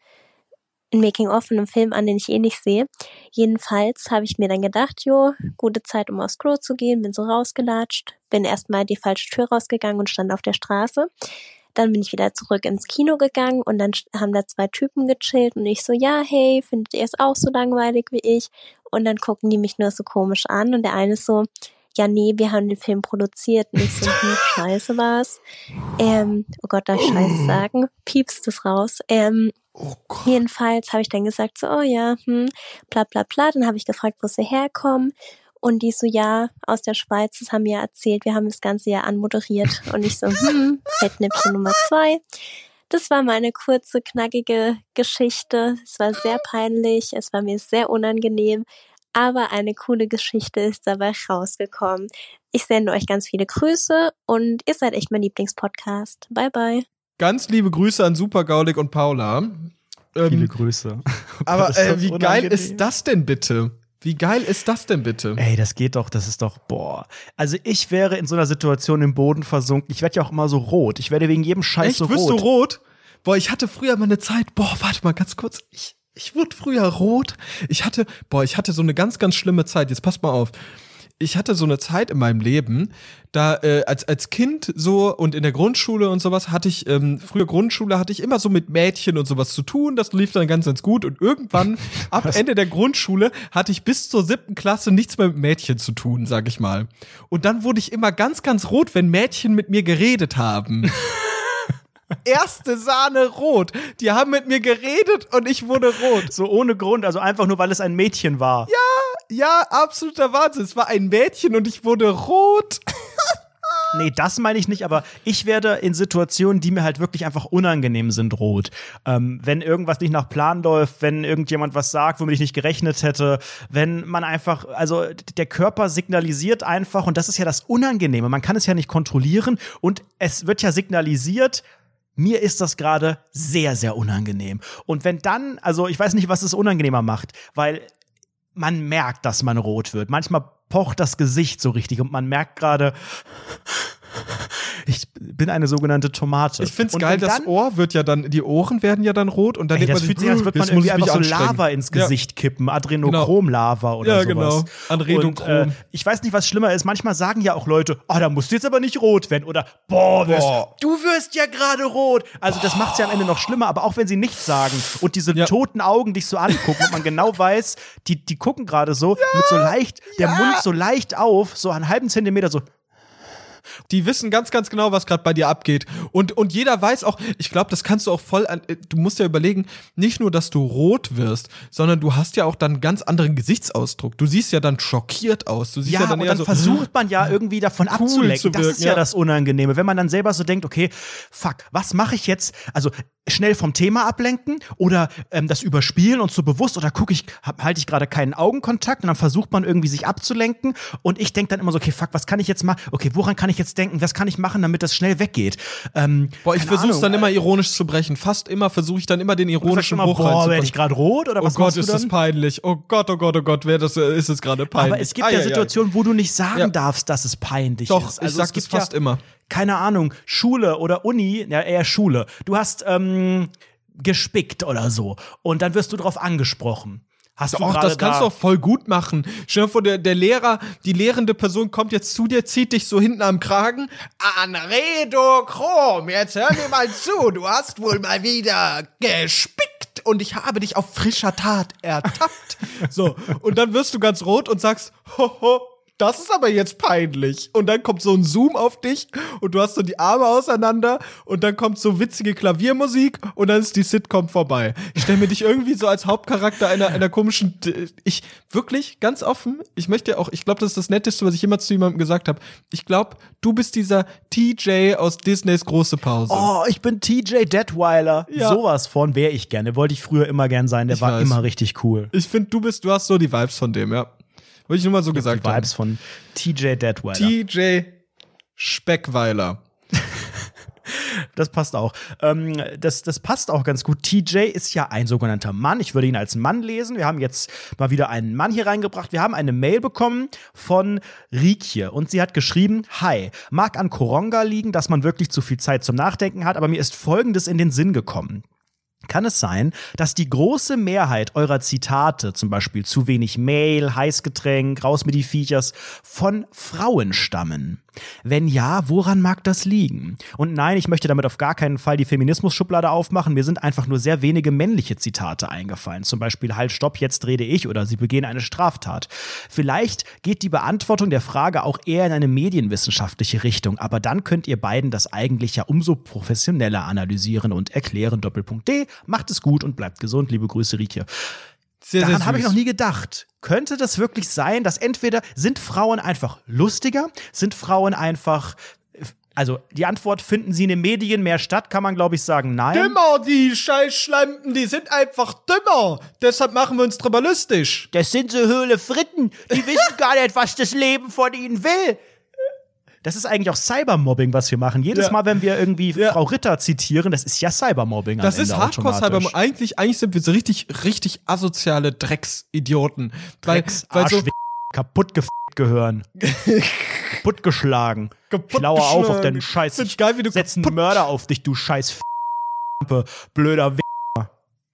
ein Making-of von einem Film an, den ich eh nicht sehe. Jedenfalls habe ich mir dann gedacht, jo, gute Zeit, um aufs Klo zu gehen, bin so rausgelatscht, bin erstmal die falsche Tür rausgegangen und stand auf der Straße. Dann bin ich wieder zurück ins Kino gegangen und dann haben da zwei Typen gechillt und ich so, ja, hey, findet ihr es auch so langweilig wie ich? Und dann gucken die mich nur so komisch an und der eine ist so, ja, nee, wir haben den Film produziert. Und ich so, hm, scheiße war's. Ähm, oh Gott, darf ich scheiße sagen? Piepst es raus. Ähm, Oh. Jedenfalls habe ich dann gesagt, so, oh ja, hm, bla bla bla. Dann habe ich gefragt, wo sie herkommen. Und die so, ja, aus der Schweiz, das haben wir erzählt, wir haben das ganze Jahr anmoderiert. Und ich so, hm, Fettnäpfchen Nummer zwei. Das war meine kurze, knackige Geschichte. Es war sehr peinlich, es war mir sehr unangenehm, aber eine coole Geschichte ist dabei rausgekommen. Ich sende euch ganz viele Grüße und ihr seid echt mein Lieblingspodcast. Bye bye. Ganz liebe Grüße an Super Gaulik und Paula. Ähm, Viele Grüße. aber äh, wie geil ist das denn bitte? Wie geil ist das denn bitte? Ey, das geht doch, das ist doch, boah. Also ich wäre in so einer Situation im Boden versunken. Ich werde ja auch immer so rot. Ich werde wegen jedem Scheiß Echt? so Wirst rot. du rot? Boah, ich hatte früher mal eine Zeit, boah, warte mal ganz kurz. Ich, ich wurde früher rot. Ich hatte, boah, ich hatte so eine ganz, ganz schlimme Zeit. Jetzt passt mal auf ich hatte so eine Zeit in meinem Leben, da äh, als als Kind so und in der Grundschule und sowas hatte ich ähm, früher Grundschule hatte ich immer so mit Mädchen und sowas zu tun. Das lief dann ganz ganz gut und irgendwann ab Ende der Grundschule hatte ich bis zur siebten Klasse nichts mehr mit Mädchen zu tun, sag ich mal. Und dann wurde ich immer ganz ganz rot, wenn Mädchen mit mir geredet haben. Erste Sahne rot. Die haben mit mir geredet und ich wurde rot. So ohne Grund, also einfach nur, weil es ein Mädchen war. Ja, ja, absoluter Wahnsinn. Es war ein Mädchen und ich wurde rot. Nee, das meine ich nicht, aber ich werde in Situationen, die mir halt wirklich einfach unangenehm sind, rot. Ähm, wenn irgendwas nicht nach Plan läuft, wenn irgendjemand was sagt, womit ich nicht gerechnet hätte, wenn man einfach, also der Körper signalisiert einfach, und das ist ja das Unangenehme, man kann es ja nicht kontrollieren und es wird ja signalisiert, mir ist das gerade sehr, sehr unangenehm. Und wenn dann, also ich weiß nicht, was es unangenehmer macht, weil man merkt, dass man rot wird. Manchmal pocht das Gesicht so richtig und man merkt gerade, ich bin eine sogenannte Tomate. Ich find's Und geil, das dann, Ohr wird ja dann, die Ohren werden ja dann rot und dann Ey, das man fühlt sich als würde man irgendwie einfach so. Lava ins Ja. Gesicht kippen, Adrenochrom-Lava oder Ja, sowas. genau. Adrenochrom. Und, äh, ich weiß nicht, was schlimmer ist. Manchmal sagen ja auch Leute, oh, da musst du jetzt aber nicht rot werden oder boah, Boah. du wirst ja gerade rot. Also das macht es ja am Ende noch schlimmer, aber auch wenn sie nichts sagen und diese Ja. toten Augen dich so angucken und man genau weiß, die, die gucken gerade so mit so leicht, der Mund so leicht auf, so einen halben Zentimeter so, Die wissen ganz, ganz genau, was gerade bei dir abgeht. Und, und jeder weiß auch, ich glaube, das kannst du auch voll, an, äh, du musst ja überlegen, nicht nur, dass du rot wirst, sondern du hast ja auch dann einen ganz anderen Gesichtsausdruck. Du siehst ja dann schockiert aus. Du siehst ja, Ja, dann und dann so, versucht man ja irgendwie davon cool zu abzulenken. das wirken, ist ja, ja. das Unangenehme. Wenn man dann selber so denkt, okay, fuck, was mache ich jetzt? Also schnell vom Thema ablenken oder ähm, das überspielen und so bewusst oder gucke ich, halte ich gerade keinen Augenkontakt und dann versucht man irgendwie sich abzulenken und ich denke dann immer so, okay, fuck, was kann ich jetzt machen? Okay, woran kann ich jetzt denken? Was kann ich machen, damit das schnell weggeht? Ähm, Boah, ich versuch's Ahnung. dann immer ironisch zu brechen. Fast immer versuche ich dann immer den ironischen immer, Bruch boah, werde ich gerade rot oder Oh was Gott, machst du ist das peinlich. Oh Gott, oh Gott, oh Gott, wer das ist es gerade peinlich. Aber es gibt Ei, ja ei. Situationen, wo du nicht sagen Ja. darfst, dass es peinlich Doch, ist. ich Also sag es fast ja, immer. Keine Ahnung, Schule oder Uni, ja eher Schule. Du hast ähm, gespickt oder so und dann wirst du drauf angesprochen. Hast du gerade das kannst da du auch voll gut machen. Stell dir vor, der, der Lehrer, die lehrende Person kommt jetzt zu dir, zieht dich so hinten am Kragen. Anredo Chrom, jetzt hör mir mal zu. Du hast wohl mal wieder gespickt und ich habe dich auf frischer Tat ertappt. So, und dann wirst du ganz rot und sagst, hoho, das ist aber jetzt peinlich. Und dann kommt so ein Zoom auf dich und du hast so die Arme auseinander und dann kommt so witzige Klaviermusik und dann ist die Sitcom vorbei. Ich stelle mir dich irgendwie so als Hauptcharakter einer, einer komischen, ich wirklich ganz offen, ich möchte auch, ich glaube, das ist das Netteste, was ich jemals zu jemandem gesagt habe. Ich glaube, du bist dieser TJ aus Disneys große Pause. Oh, ich bin TJ Detweiler. Ja. Sowas von wäre ich gerne. Wollte ich früher immer gern sein. Der Ich war weiß. immer richtig cool. Ich finde, du bist, du hast so die Vibes von dem, ja. Wollte ich nur mal so Die gesagt haben. Vibes von TJ Detweiler. TJ Speckweiler. Das passt auch. Ähm, das, das passt auch ganz gut. TJ ist ja ein sogenannter Mann. Ich würde ihn als Mann lesen. Wir haben jetzt mal wieder einen Mann hier reingebracht. Wir haben eine Mail bekommen von Rikje und sie hat geschrieben: Hi, mag an Koronga liegen, dass man wirklich zu viel Zeit zum Nachdenken hat, aber mir ist Folgendes in den Sinn gekommen. Kann es sein, dass die große Mehrheit eurer Zitate, zum Beispiel zu wenig Mail, Heißgetränk, raus mit die Viechers, von Frauen stammen? Wenn ja, woran mag das liegen? Und nein, ich möchte damit auf gar keinen Fall die Feminismus-Schublade aufmachen. Mir sind einfach nur sehr wenige männliche Zitate eingefallen. Zum Beispiel Halt, stopp, jetzt rede ich oder Sie begehen eine Straftat. Vielleicht geht die Beantwortung der Frage auch eher in eine medienwissenschaftliche Richtung, aber dann könnt ihr beiden das eigentlich ja umso professioneller analysieren und erklären. Doppelpunkt D. Macht es gut und bleibt gesund. Liebe Grüße, Rike. Sehr, sehr Daran habe ich noch nie gedacht. Könnte das wirklich sein, dass entweder sind Frauen einfach lustiger, sind Frauen einfach also die Antwort finden sie in den Medien mehr statt, kann man glaube ich sagen, nein. Dümmer, die Scheißschlampen, die sind einfach dümmer. Deshalb machen wir uns drüber lustig. Das sind so Höhle Fritten. Die wissen gar nicht, was das Leben von ihnen will. Das ist eigentlich auch Cybermobbing, was wir machen. Jedes Ja. Mal, wenn wir irgendwie Ja. Frau Ritter zitieren, das ist ja Cybermobbing. Das ist Ende hardcore automatisch. Cyber. Eigentlich, eigentlich sind wir so richtig, richtig asoziale Drecksidioten. Weil, Drecks, weil so Arsch, kaputt gehören. kaputt geschlagen. Kaputt Ich laue auf auf deinen Scheiß. Ich geil, wie du setz einen kaputt- Mörder auf dich, du scheiß blöder Wick.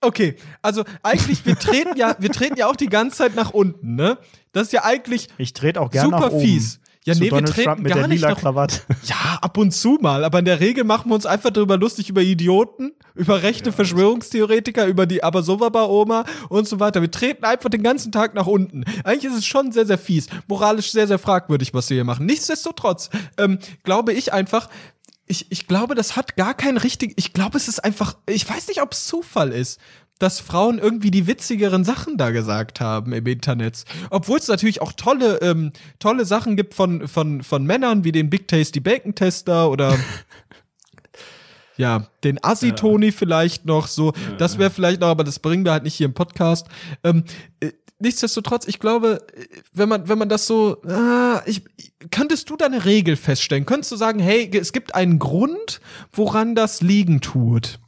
Okay, also eigentlich, wir treten ja, wir treten ja auch die ganze Zeit nach unten, ne? Das ist ja eigentlich Ich trete auch nach super oben. fies. Ja, Zu nee, wir Donald treten Trump mit gar der nicht lila Krawatte. Ja, ab und zu mal, aber in der Regel machen wir uns einfach darüber lustig über Idioten, über rechte Verschwörungstheoretiker, über die Abersowa-Oma und so weiter. Wir treten einfach den ganzen Tag nach unten. Eigentlich ist es schon sehr, sehr fies, moralisch sehr, sehr fragwürdig, was wir hier machen. Nichtsdestotrotz ähm, glaube ich einfach, ich, ich glaube, das hat gar keinen richtigen, ich glaube, es ist einfach, ich weiß nicht, ob es Zufall ist dass Frauen irgendwie die witzigeren Sachen da gesagt haben im Internet. Obwohl es natürlich auch tolle, ähm, tolle Sachen gibt von, von, von Männern, wie den Big Tasty Bacon Tester oder ja, den Assi-Toni vielleicht noch so. Das wäre vielleicht noch, aber das bringen wir halt nicht hier im Podcast. Ähm, äh, nichtsdestotrotz, ich glaube, äh, wenn man, wenn man das so, ah, ich, könntest du da eine Regel feststellen? Könntest du sagen, hey, es gibt einen Grund, woran das liegen tut?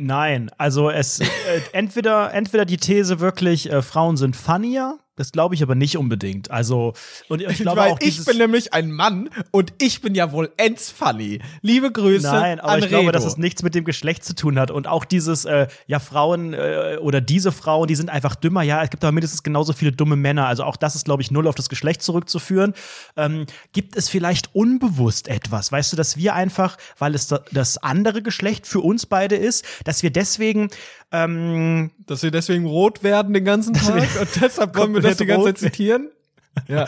Nein, also es äh, entweder entweder die These wirklich äh, Frauen sind funnier, Das glaube ich aber nicht unbedingt. Also, und ich glaube Weil auch ich bin nämlich ein Mann und ich bin ja wohl ends funny. Liebe Grüße Nein, aber ich glaube, Redo. dass es nichts mit dem Geschlecht zu tun hat. Und auch dieses, äh, ja, Frauen äh, oder diese Frauen, die sind einfach dümmer. Ja, es gibt aber mindestens genauso viele dumme Männer. Also auch das ist, glaube ich, null auf das Geschlecht zurückzuführen. Ähm, gibt es vielleicht unbewusst etwas? Weißt du, dass wir einfach, weil es da, das andere Geschlecht für uns beide ist, dass wir deswegen ähm, Dass wir deswegen rot werden den ganzen Tag und deshalb wollen wir das die ganze Zeit zitieren? Ja.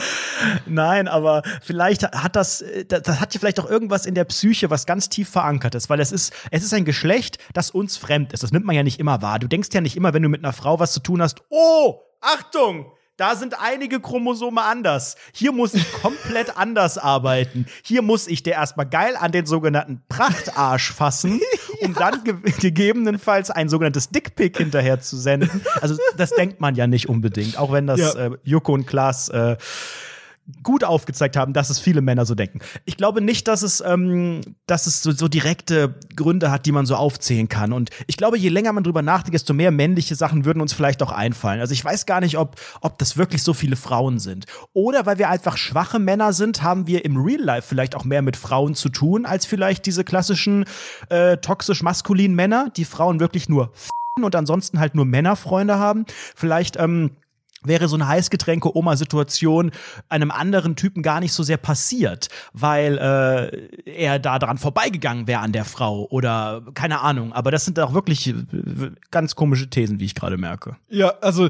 Nein, aber vielleicht hat das, äh, das das hat ja vielleicht auch irgendwas in der Psyche, was ganz tief verankert ist, weil es ist, es ist ein Geschlecht, das uns fremd ist. Das nimmt man ja nicht immer wahr. Du denkst ja nicht immer, wenn du mit einer Frau was zu tun hast, oh, Achtung! Da sind einige Chromosome anders. Hier muss ich komplett anders arbeiten. Hier muss ich dir erstmal geil an den sogenannten Prachtarsch fassen, um dann ge gegebenenfalls ein sogenanntes Dickpick hinterher zu senden. Also das denkt man ja nicht unbedingt, auch wenn das Ja. äh, Joko und Klaas äh, gut aufgezeigt haben, dass es viele Männer so denken. Ich glaube nicht, dass es, ähm, dass es so, so direkte Gründe hat, die man so aufzählen kann. Und ich glaube, je länger man drüber nachdenkt, desto mehr männliche Sachen würden uns vielleicht auch einfallen. Also ich weiß gar nicht, ob, ob das wirklich so viele Frauen sind. Oder weil wir einfach schwache Männer sind, haben wir im Real Life vielleicht auch mehr mit Frauen zu tun, als vielleicht diese klassischen äh, toxisch-maskulinen Männer, die Frauen wirklich nur und ansonsten halt nur Männerfreunde haben. Vielleicht, ähm, wäre so eine Heißgetränke-Oma-Situation einem anderen Typen gar nicht so sehr passiert, weil äh, er da dran vorbeigegangen wäre an der Frau oder keine Ahnung. Aber das sind auch wirklich äh, ganz komische Thesen, wie ich gerade merke. Ja, also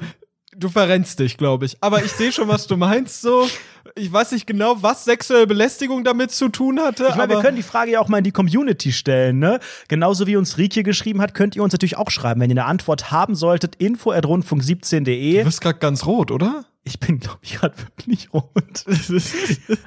du verrennst dich, glaube ich. Aber ich sehe schon, was du meinst. So, ich weiß nicht genau, was sexuelle Belästigung damit zu tun hatte. Ich meine, wir können die Frage ja auch mal in die Community stellen, ne? Genauso wie uns Rieke geschrieben hat, könnt ihr uns natürlich auch schreiben, wenn ihr eine Antwort haben solltet, info at du rundfunk17.de. bist gerade ganz rot, oder? Ich bin, glaube ich, gerade wirklich rot.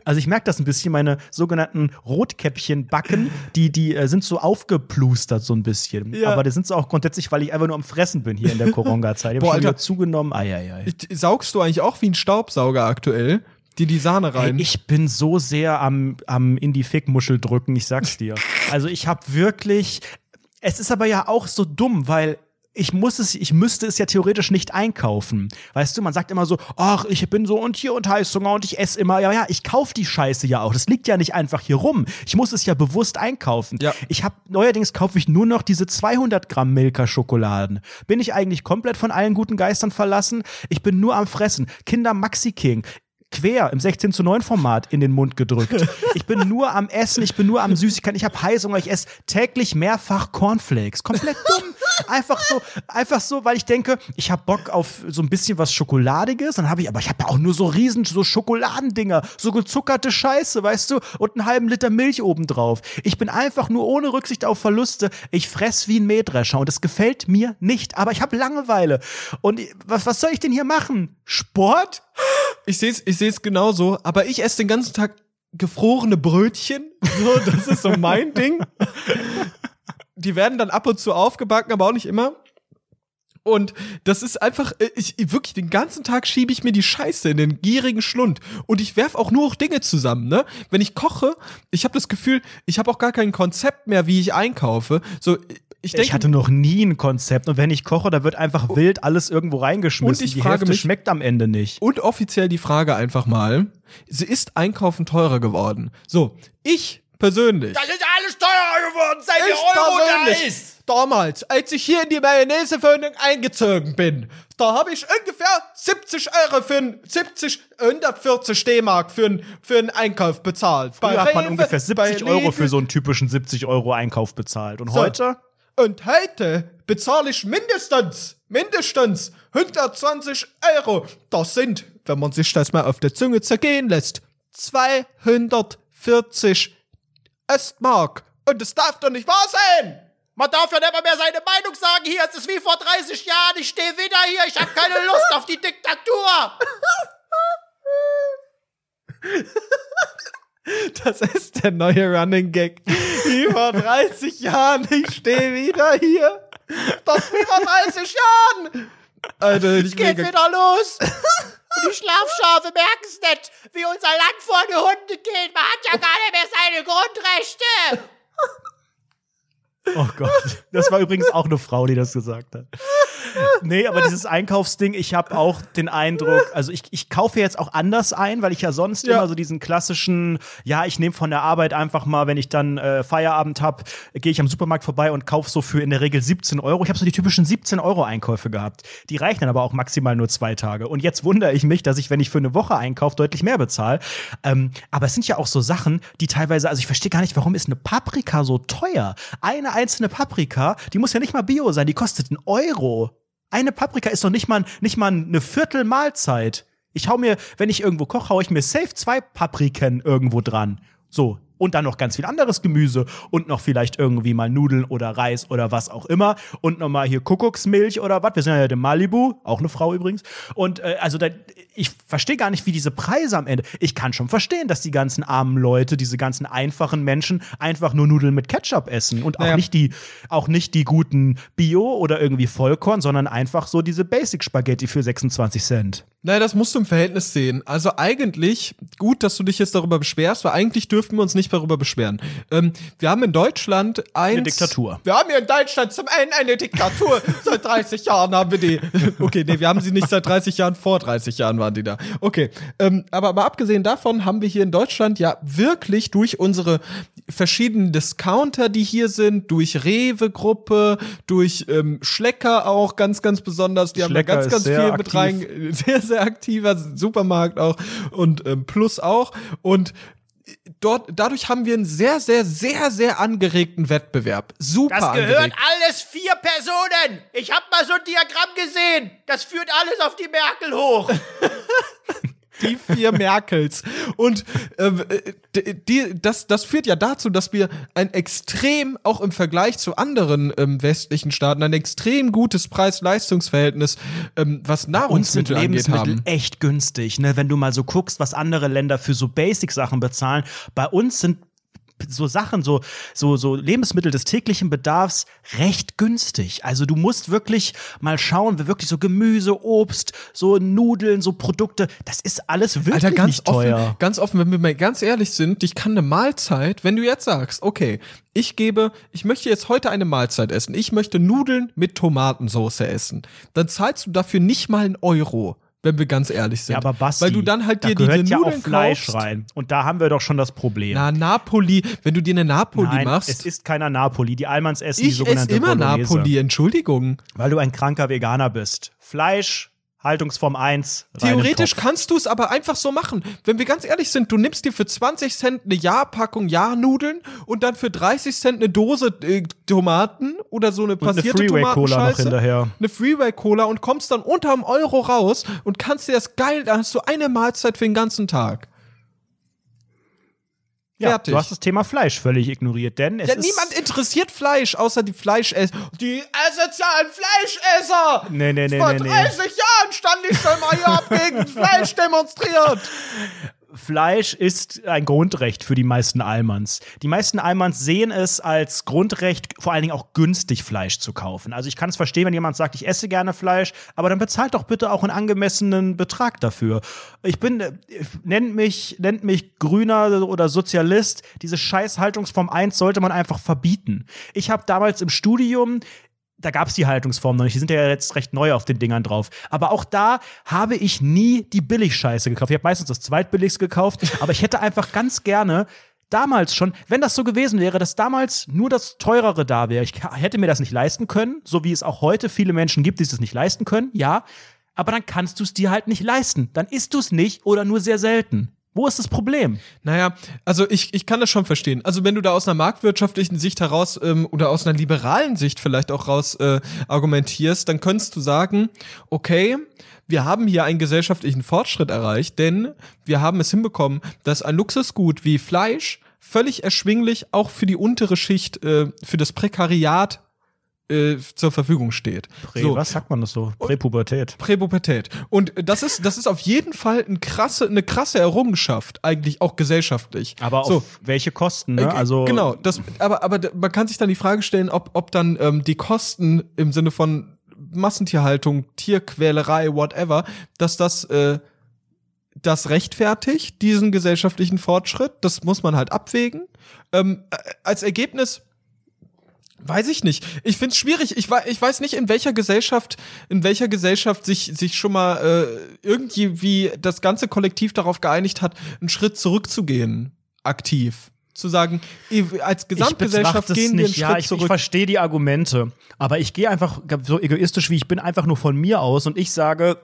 Also ich merke das ein bisschen, meine sogenannten Rotkäppchenbacken, die, die äh, sind so aufgeplustert so ein bisschen. Ja. Aber das sind sie auch grundsätzlich, weil ich einfach nur am Fressen bin hier in der Koronga-Zeit. Ich habe schon Alter. wieder zugenommen. Eieiei. Saugst du eigentlich auch wie ein Staubsauger aktuell? Die die Sahne rein. ich bin so sehr am, am in die Fickmuschel drücken, ich sag's dir. Also ich habe wirklich, es ist aber ja auch so dumm, weil ich muss es, ich müsste es ja theoretisch nicht einkaufen. Weißt du, man sagt immer so, ach, ich bin so und hier und Heißhunger und ich esse immer. Ja, ja, ich kauf die Scheiße ja auch. Das liegt ja nicht einfach hier rum. Ich muss es ja bewusst einkaufen. Ja. Ich habe neuerdings kaufe ich nur noch diese 200 Gramm Milka Schokoladen. Bin ich eigentlich komplett von allen guten Geistern verlassen? Ich bin nur am Fressen. Kinder Maxi King quer im 16 zu 9 Format in den Mund gedrückt. Ich bin nur am Essen, ich bin nur am Süßigkeiten, ich habe Heißhunger, ich esse täglich mehrfach Cornflakes. Komplett dumm. Einfach so, einfach so, weil ich denke, ich habe Bock auf so ein bisschen was Schokoladiges, dann habe ich, aber ich habe ja auch nur so riesen so Schokoladendinger, so gezuckerte Scheiße, weißt du, und einen halben Liter Milch obendrauf. Ich bin einfach nur ohne Rücksicht auf Verluste, ich fress wie ein Mähdrescher und es gefällt mir nicht, aber ich habe Langeweile. Und was, was soll ich denn hier machen? Sport? Ich sehe es ich seh's genauso, aber ich esse den ganzen Tag gefrorene Brötchen. So, das ist so mein Ding. Die werden dann ab und zu aufgebacken, aber auch nicht immer. Und das ist einfach, äh, ich, ich- wirklich den ganzen Tag schiebe ich mir die Scheiße in den gierigen Schlund. Und ich werf auch nur noch Dinge zusammen, ne? Wenn ich koche, ich habe das Gefühl, ich habe auch gar kein Konzept mehr, wie ich einkaufe. So, ich denke, ich hatte noch nie ein Konzept und wenn ich koche, da wird einfach wild alles irgendwo reingeschmissen. Und ich Die frage Hälfte mich- schmeckt am Ende nicht. Und offiziell die Frage einfach mal: Sie ist Einkaufen teurer geworden. So, ich persönlich. Das ist alles teurer geworden, seit der ich Euro da ist. damals, als ich hier in die Mayonnaiseföhnung eingezogen bin, da habe ich ungefähr 70 Euro für ein, 70, 140 D-Mark für, ein, für einen Einkauf bezahlt. Früher hat man Rewe, ungefähr 70 bei Euro für so einen typischen 70 Euro Einkauf bezahlt. Und So. heute? Und heute bezahle ich mindestens, mindestens 120 Euro. Das sind, wenn man sich das mal auf der Zunge zergehen lässt, 240 Östmark. Und es darf doch nicht wahr sein! Man darf ja nicht mehr seine Meinung sagen hier. Es ist wie vor 30 Jahren. Ich stehe wieder hier. Ich habe keine Lust auf die Diktatur. Das ist der neue Running Gag. Wie vor 30 Jahren, ich stehe wieder hier. Das wie vor 30 Jahren. Alter, ich Geht mega- wieder los. Die Schlafschafe merken es nicht, wie unser Land vor die Hunde geht. Man hat ja gar nicht mehr seine Grundrechte. Oh Gott. Das war übrigens auch eine Frau, die das gesagt hat. Nee, aber dieses Einkaufsding, ich habe auch den Eindruck, also ich, ich kaufe jetzt auch anders ein, weil ich ja sonst Ja. immer so diesen klassischen, ja, ich nehme von der Arbeit einfach mal, wenn ich dann äh, Feierabend habe, gehe ich am Supermarkt vorbei und kaufe so für in der Regel 17 Euro. Ich habe so die typischen 17 Euro Einkäufe gehabt. Die reichen dann aber auch maximal nur zwei Tage. Und jetzt wundere ich mich, dass ich, wenn ich für eine Woche einkaufe, deutlich mehr bezahle. Ähm, aber es sind ja auch so Sachen, die teilweise, also ich verstehe gar nicht, warum ist eine Paprika so teuer? Eine einzelne Paprika, die muss ja nicht mal Bio sein, die kostet einen Euro. Eine Paprika ist doch nicht mal, nicht mal eine Viertelmahlzeit. Ich hau mir, wenn ich irgendwo koche, hau ich mir safe zwei Papriken irgendwo dran. So. Und dann noch ganz viel anderes Gemüse und noch vielleicht irgendwie mal Nudeln oder Reis oder was auch immer. Und nochmal hier Kuckucksmilch oder was. Wir sind ja in Malibu, auch eine Frau übrigens. Und äh, also da, ich verstehe gar nicht, wie diese Preise am Ende. Ich kann schon verstehen, dass die ganzen armen Leute, diese ganzen einfachen Menschen einfach nur Nudeln mit Ketchup essen und auch Naja. nicht die, auch nicht die guten Bio oder irgendwie Vollkorn, sondern einfach so diese Basic Spaghetti für 26 Cent. Naja, das musst du im Verhältnis sehen. Also eigentlich, gut, dass du dich jetzt darüber beschwerst, weil eigentlich dürften wir uns nicht darüber beschweren. Ähm, wir haben in Deutschland eins, Eine Diktatur. Wir haben hier in Deutschland zum einen eine Diktatur. seit 30 Jahren haben wir die. Okay, nee, wir haben sie nicht seit 30 Jahren, vor 30 Jahren waren die da. Okay, ähm, aber, aber abgesehen davon haben wir hier in Deutschland ja wirklich durch unsere verschiedenen Discounter, die hier sind, durch Rewe-Gruppe, durch ähm, Schlecker auch ganz, ganz besonders. Die Schlecker haben da ganz, ganz viel mit aktiv. rein sehr, sehr aktiver Supermarkt auch und ähm, Plus auch. Und dort, dadurch haben wir einen sehr, sehr, sehr, sehr angeregten Wettbewerb. Super Das gehört angeregt. alles vier Personen. Ich hab mal so ein Diagramm gesehen. Das führt alles auf die Merkel hoch. Die vier Merkels. Und ähm, äh, die, das, das führt ja dazu, dass wir ein extrem, auch im Vergleich zu anderen ähm, westlichen Staaten, ein extrem gutes Preis-Leistungs-Verhältnis, ähm, was Nahrungsmittel angeht, Lebensmittel haben. echt günstig, ne? Wenn du mal so guckst, was andere Länder für so Basic-Sachen bezahlen. Bei uns sind so Sachen, so, so, so Lebensmittel des täglichen Bedarfs recht günstig. Also du musst wirklich mal schauen, wie wirklich so Gemüse, Obst, so Nudeln, so Produkte, das ist alles wirklich Alter, ganz nicht teuer. offen, ganz offen, wenn wir mal ganz ehrlich sind, ich kann eine Mahlzeit, wenn du jetzt sagst, okay, ich gebe, ich möchte jetzt heute eine Mahlzeit essen, ich möchte Nudeln mit Tomatensauce essen, dann zahlst du dafür nicht mal einen Euro, wenn wir ganz ehrlich sind. Ja, aber Basti, weil du dann halt da dir gehört diese ja Nudeln auch Fleisch kaufst. rein. Und da haben wir doch schon das Problem. Na, Napoli, wenn du dir eine Napoli Nein, machst. es ist keiner Napoli. Die Almans essen die ich esse sogenannte immer Bolognese. Napoli, Entschuldigung. Weil du ein kranker Veganer bist. Fleisch, Haltungsform 1. rein im Theoretisch kannst du es aber einfach so machen. Wenn wir ganz ehrlich sind, du nimmst dir für 20 Cent eine Jahrpackung Jahrnudeln und dann für 30 Cent eine Dose äh, Tomaten oder so eine Und eine passierte Freeway-Cola noch hinterher. Eine Freeway-Cola und kommst dann unter einem Euro raus und kannst dir das geil, dann hast du eine Mahlzeit für den ganzen Tag. Ja, Fertig. du hast das Thema Fleisch völlig ignoriert, denn es Ja, ist niemand interessiert Fleisch, außer die Fleischesser. Die asozialen Fleischesser! Nee, nee, nee, Vor nee, nee. 30 Jahren stand ich schon mal hier, hab gegen Fleisch demonstriert. Fleisch ist ein Grundrecht für die meisten Almans. Die meisten Almans sehen es als Grundrecht, vor allen Dingen auch günstig Fleisch zu kaufen. Also ich kann es verstehen, wenn jemand sagt, ich esse gerne Fleisch, aber dann bezahlt doch bitte auch einen angemessenen Betrag dafür. Ich bin, nennt mich, nennt mich Grüner oder Sozialist. Diese scheiß Haltungsform 1 sollte man einfach verbieten. Ich habe damals im Studium da gab es die Haltungsform noch nicht. Die sind ja jetzt recht neu auf den Dingern drauf. Aber auch da habe ich nie die Billigscheiße gekauft. Ich habe meistens das zweitbilligste gekauft. aber ich hätte einfach ganz gerne damals schon, wenn das so gewesen wäre, dass damals nur das teurere da wäre. Ich hätte mir das nicht leisten können, so wie es auch heute viele Menschen gibt, die es nicht leisten können. Ja, aber dann kannst du es dir halt nicht leisten. Dann isst du es nicht oder nur sehr selten. Wo ist das Problem? Naja, also ich, ich kann das schon verstehen. Also wenn du da aus einer marktwirtschaftlichen Sicht heraus ähm, oder aus einer liberalen Sicht vielleicht auch raus äh, argumentierst, dann könntest du sagen, okay, wir haben hier einen gesellschaftlichen Fortschritt erreicht, denn wir haben es hinbekommen, dass ein Luxusgut wie Fleisch völlig erschwinglich auch für die untere Schicht, äh, für das Prekariat äh, zur Verfügung steht. Prä, So. Was sagt man das so? Präpubertät. Präpubertät. Und das ist, das ist auf jeden Fall ein krasse, eine krasse Errungenschaft, eigentlich auch gesellschaftlich. Aber auf so, welche Kosten, äh, ne? Also genau, das, aber, aber man kann sich dann die Frage stellen, ob, ob dann ähm, die Kosten im Sinne von Massentierhaltung, Tierquälerei, whatever, dass das äh, das rechtfertigt, diesen gesellschaftlichen Fortschritt. Das muss man halt abwägen. Ähm, äh, als Ergebnis Weiß ich nicht. Ich find's schwierig. Ich, ich weiß nicht, in welcher Gesellschaft, in welcher Gesellschaft sich, sich schon mal äh, irgendwie das ganze Kollektiv darauf geeinigt hat, einen Schritt zurückzugehen. Aktiv. Zu sagen, als Gesamtgesellschaft gehen wir einen nicht. Schritt ja, ich, zurück. Ich verstehe die Argumente, aber ich gehe einfach so egoistisch wie ich bin einfach nur von mir aus und ich sage,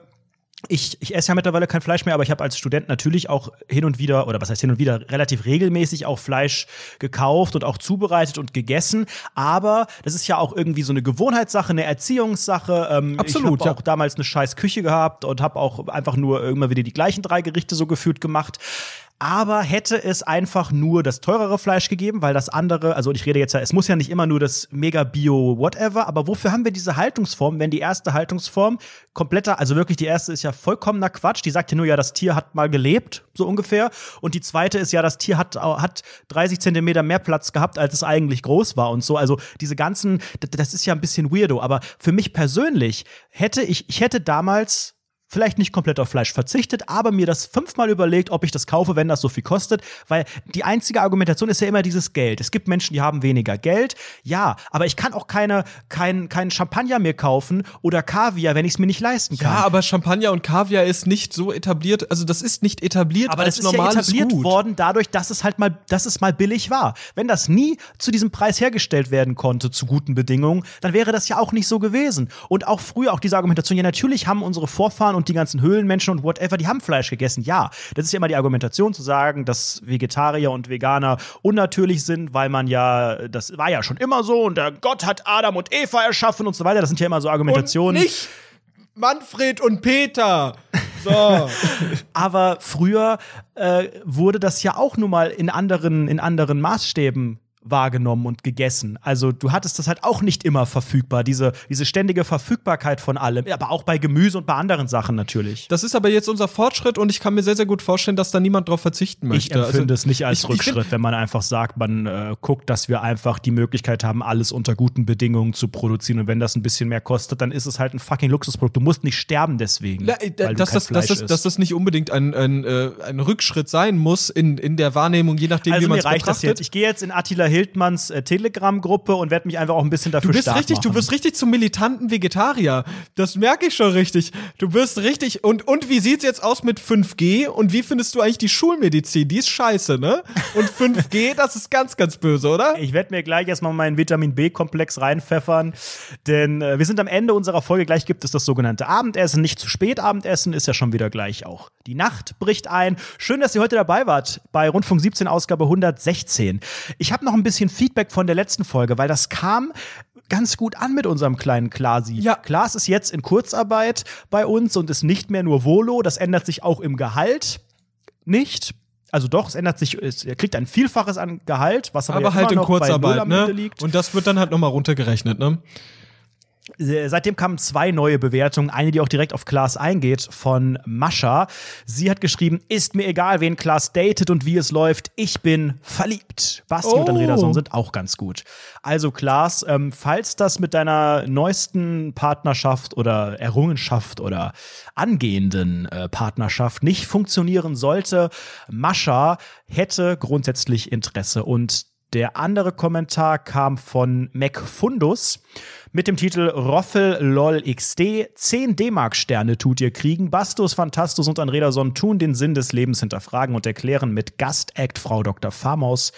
ich, ich esse ja mittlerweile kein Fleisch mehr, aber ich habe als Student natürlich auch hin und wieder, oder was heißt hin und wieder, relativ regelmäßig auch Fleisch gekauft und auch zubereitet und gegessen. Aber das ist ja auch irgendwie so eine Gewohnheitssache, eine Erziehungssache. Ähm, Absolut, ich habe ja. auch damals eine scheiß Küche gehabt und habe auch einfach nur immer wieder die gleichen drei Gerichte so gefühlt gemacht. Aber hätte es einfach nur das teurere Fleisch gegeben, weil das andere, also ich rede jetzt ja, es muss ja nicht immer nur das mega Bio whatever, aber wofür haben wir diese Haltungsform, wenn die erste Haltungsform kompletter, also wirklich die erste ist ja vollkommener Quatsch, die sagt ja nur, ja, das Tier hat mal gelebt, so ungefähr, und die zweite ist ja, das Tier hat, hat 30 Zentimeter mehr Platz gehabt, als es eigentlich groß war und so, also diese ganzen, das- ist ja ein bisschen weirdo, aber für mich persönlich hätte ich, ich hätte damals vielleicht nicht komplett auf Fleisch verzichtet, aber mir das fünfmal überlegt, ob ich das kaufe, wenn das so viel kostet, weil die einzige Argumentation ist ja immer dieses Geld. Es gibt Menschen, die haben weniger Geld, ja, aber ich kann auch keine kein, kein Champagner mehr kaufen oder Kaviar, wenn ich es mir nicht leisten kann. ja, aber Champagner und Kaviar ist nicht so etabliert, also das ist nicht etabliert Aber als das ist ja etabliert Gut. worden dadurch, dass es halt mal, dass es mal billig war. Wenn das nie zu diesem Preis hergestellt werden konnte, zu guten Bedingungen, dann wäre das ja auch nicht so gewesen. Und auch früher auch diese Argumentation, ja, natürlich haben unsere Vorfahren und die ganzen Höhlenmenschen und whatever, die haben Fleisch gegessen. Ja, das ist ja immer die Argumentation zu sagen, dass Vegetarier und Veganer unnatürlich sind, weil man ja, das war ja schon immer so und der Gott hat Adam und Eva erschaffen und so weiter. Das sind ja immer so und Argumentationen. nicht Manfred und Peter. So. Aber früher äh, wurde das ja auch nun mal in anderen, in anderen Maßstäben wahrgenommen und gegessen. Also du hattest das halt auch nicht immer verfügbar, diese, diese ständige Verfügbarkeit von allem, aber auch bei Gemüse und bei anderen Sachen natürlich. Das ist aber jetzt unser Fortschritt und ich kann mir sehr, sehr gut vorstellen, dass da niemand drauf verzichten möchte. Ich empfinde Also, es nicht als ich- ich Rückschritt, wenn man einfach sagt, man äh, guckt, dass wir einfach die Möglichkeit haben, alles unter guten Bedingungen zu produzieren. Und wenn das ein bisschen mehr kostet, dann ist es halt ein fucking Luxusprodukt. Du musst nicht sterben deswegen. Na, äh, weil du dass, kein das, dass, das, dass das nicht unbedingt ein, ein, äh, ein Rückschritt sein muss in, in der Wahrnehmung, je nachdem, wie also man mir es reicht das betrachtet. jetzt. Ich gehe jetzt in Attila Hildmanns äh, Telegram-Gruppe und werde mich einfach auch ein bisschen dafür Du bist stark richtig, machen. du wirst richtig zum militanten Vegetarier. Das merke ich schon richtig. Du wirst richtig. Und, und wie sieht's jetzt aus mit 5G? Und wie findest du eigentlich die Schulmedizin? Die ist scheiße, ne? Und 5G, das ist ganz, ganz böse, oder? Ich werde mir gleich erstmal meinen Vitamin B-Komplex reinpfeffern, denn äh, wir sind am Ende unserer Folge. Gleich gibt es das sogenannte Abendessen. Nicht zu spät Abendessen, ist ja schon wieder gleich auch. Die Nacht bricht ein. Schön, dass ihr heute dabei wart bei Rundfunk 17, Ausgabe 116. Ich habe noch ein bisschen Feedback von der letzten Folge, weil das kam ganz gut an mit unserem kleinen Klasi. Ja. Klaas ist jetzt in Kurzarbeit bei uns und ist nicht mehr nur Volo. Das ändert sich auch im Gehalt nicht. Also doch, es ändert sich, es, er kriegt ein Vielfaches an Gehalt, was aber, Aber ja halt in Kurzarbeit, ne? liegt. Und das wird dann halt nochmal runtergerechnet, ne? Äh, Seitdem kamen zwei neue Bewertungen. Eine, die auch direkt auf Klaas eingeht, von Mascha. Sie hat geschrieben: Ist mir egal, wen Klaas datet und wie es läuft. Ich bin verliebt. Basti und Oh. Andrederson sind auch ganz gut. Also, Klaas, ähm, falls das mit deiner neuesten Partnerschaft oder Errungenschaft oder angehenden äh, Partnerschaft nicht funktionieren sollte, Mascha hätte grundsätzlich Interesse und der andere Kommentar kam von MacFundus mit dem Titel Roffel LOL XD. 10 D-Mark-Sterne tut ihr kriegen. Bastus, Fantastus und Anrederson tun den Sinn des Lebens hinterfragen und erklären mit Gastact Frau Dr. Farmaus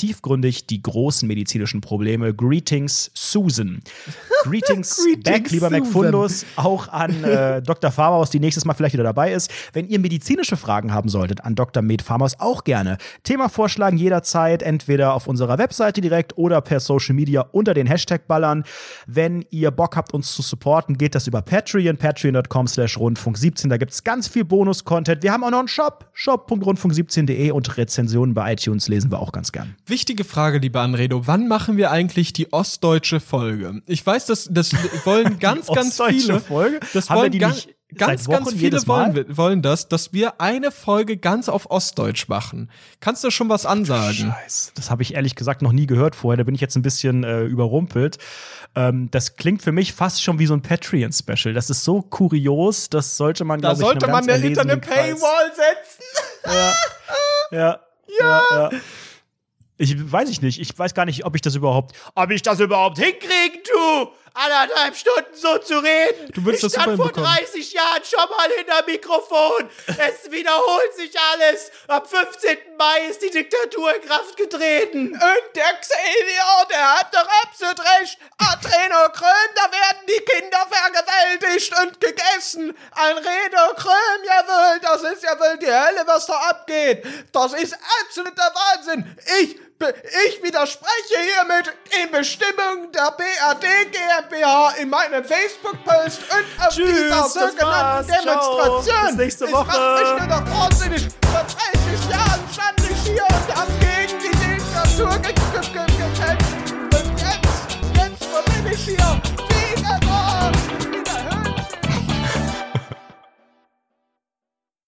tiefgründig die großen medizinischen Probleme. Greetings, Susan. Greetings, Greetings, back, lieber Susan. MacFundus. Auch an äh, Dr. Farmaus, die nächstes Mal vielleicht wieder dabei ist. Wenn ihr medizinische Fragen haben solltet, an Dr. Med Farmaus auch gerne. Thema vorschlagen jederzeit, entweder auf unserer Webseite direkt oder per Social Media unter den Hashtag ballern. Wenn ihr Bock habt, uns zu supporten, geht das über Patreon, patreon.com slash rundfunk 17. Da gibt's ganz viel Bonus-Content. Wir haben auch noch einen Shop, shop.rundfunk17.de und Rezensionen bei iTunes lesen wir auch ganz gern. Wichtige Frage, lieber Anredo. Wann machen wir eigentlich die ostdeutsche Folge? Ich weiß, das, das wollen ganz, ganz ostdeutsche viele. Folge? Das wollen ganz, ganz Wochen viele wollen, wollen das, dass wir eine Folge ganz auf Ostdeutsch machen. Kannst du schon was ansagen? Scheiße. Das habe ich ehrlich gesagt noch nie gehört vorher. Da bin ich jetzt ein bisschen äh, überrumpelt. Ähm, das klingt für mich fast schon wie so ein Patreon-Special. Das ist so kurios, das sollte man, Da glaube ich, sollte einem man ganz ja hinter eine Paywall setzen. Ja, ja, ja. ja. Ich weiß ich nicht. Ich weiß gar nicht, ob ich das überhaupt, ob ich das überhaupt hinkriegen tu. Anderthalb Stunden so zu reden. Du würdest ich das stand vor hinbekommen. 30 Jahren schon mal hinter Mikrofon. es wiederholt sich alles. Am 15. Mai ist die Diktatur in Kraft getreten. Und der Xenior, der hat doch absolut recht. Adreno Krön, da werden die Kinder vergewaltigt und gegessen. Ein Redo Krön, jawohl, das ist ja wohl die Hölle, was da abgeht. Das ist absoluter Wahnsinn. Ich, ich widerspreche hiermit den Bestimmungen der BRD GmbH in meinem Facebook-Post und auf Tschüss, dieser sogenannten Demonstration. Bis nächste Woche. Ich mache mich nur noch wahnsinnig. Vor 30 Jahren stand ich hier und habe gegen die Diktatur gekämpft.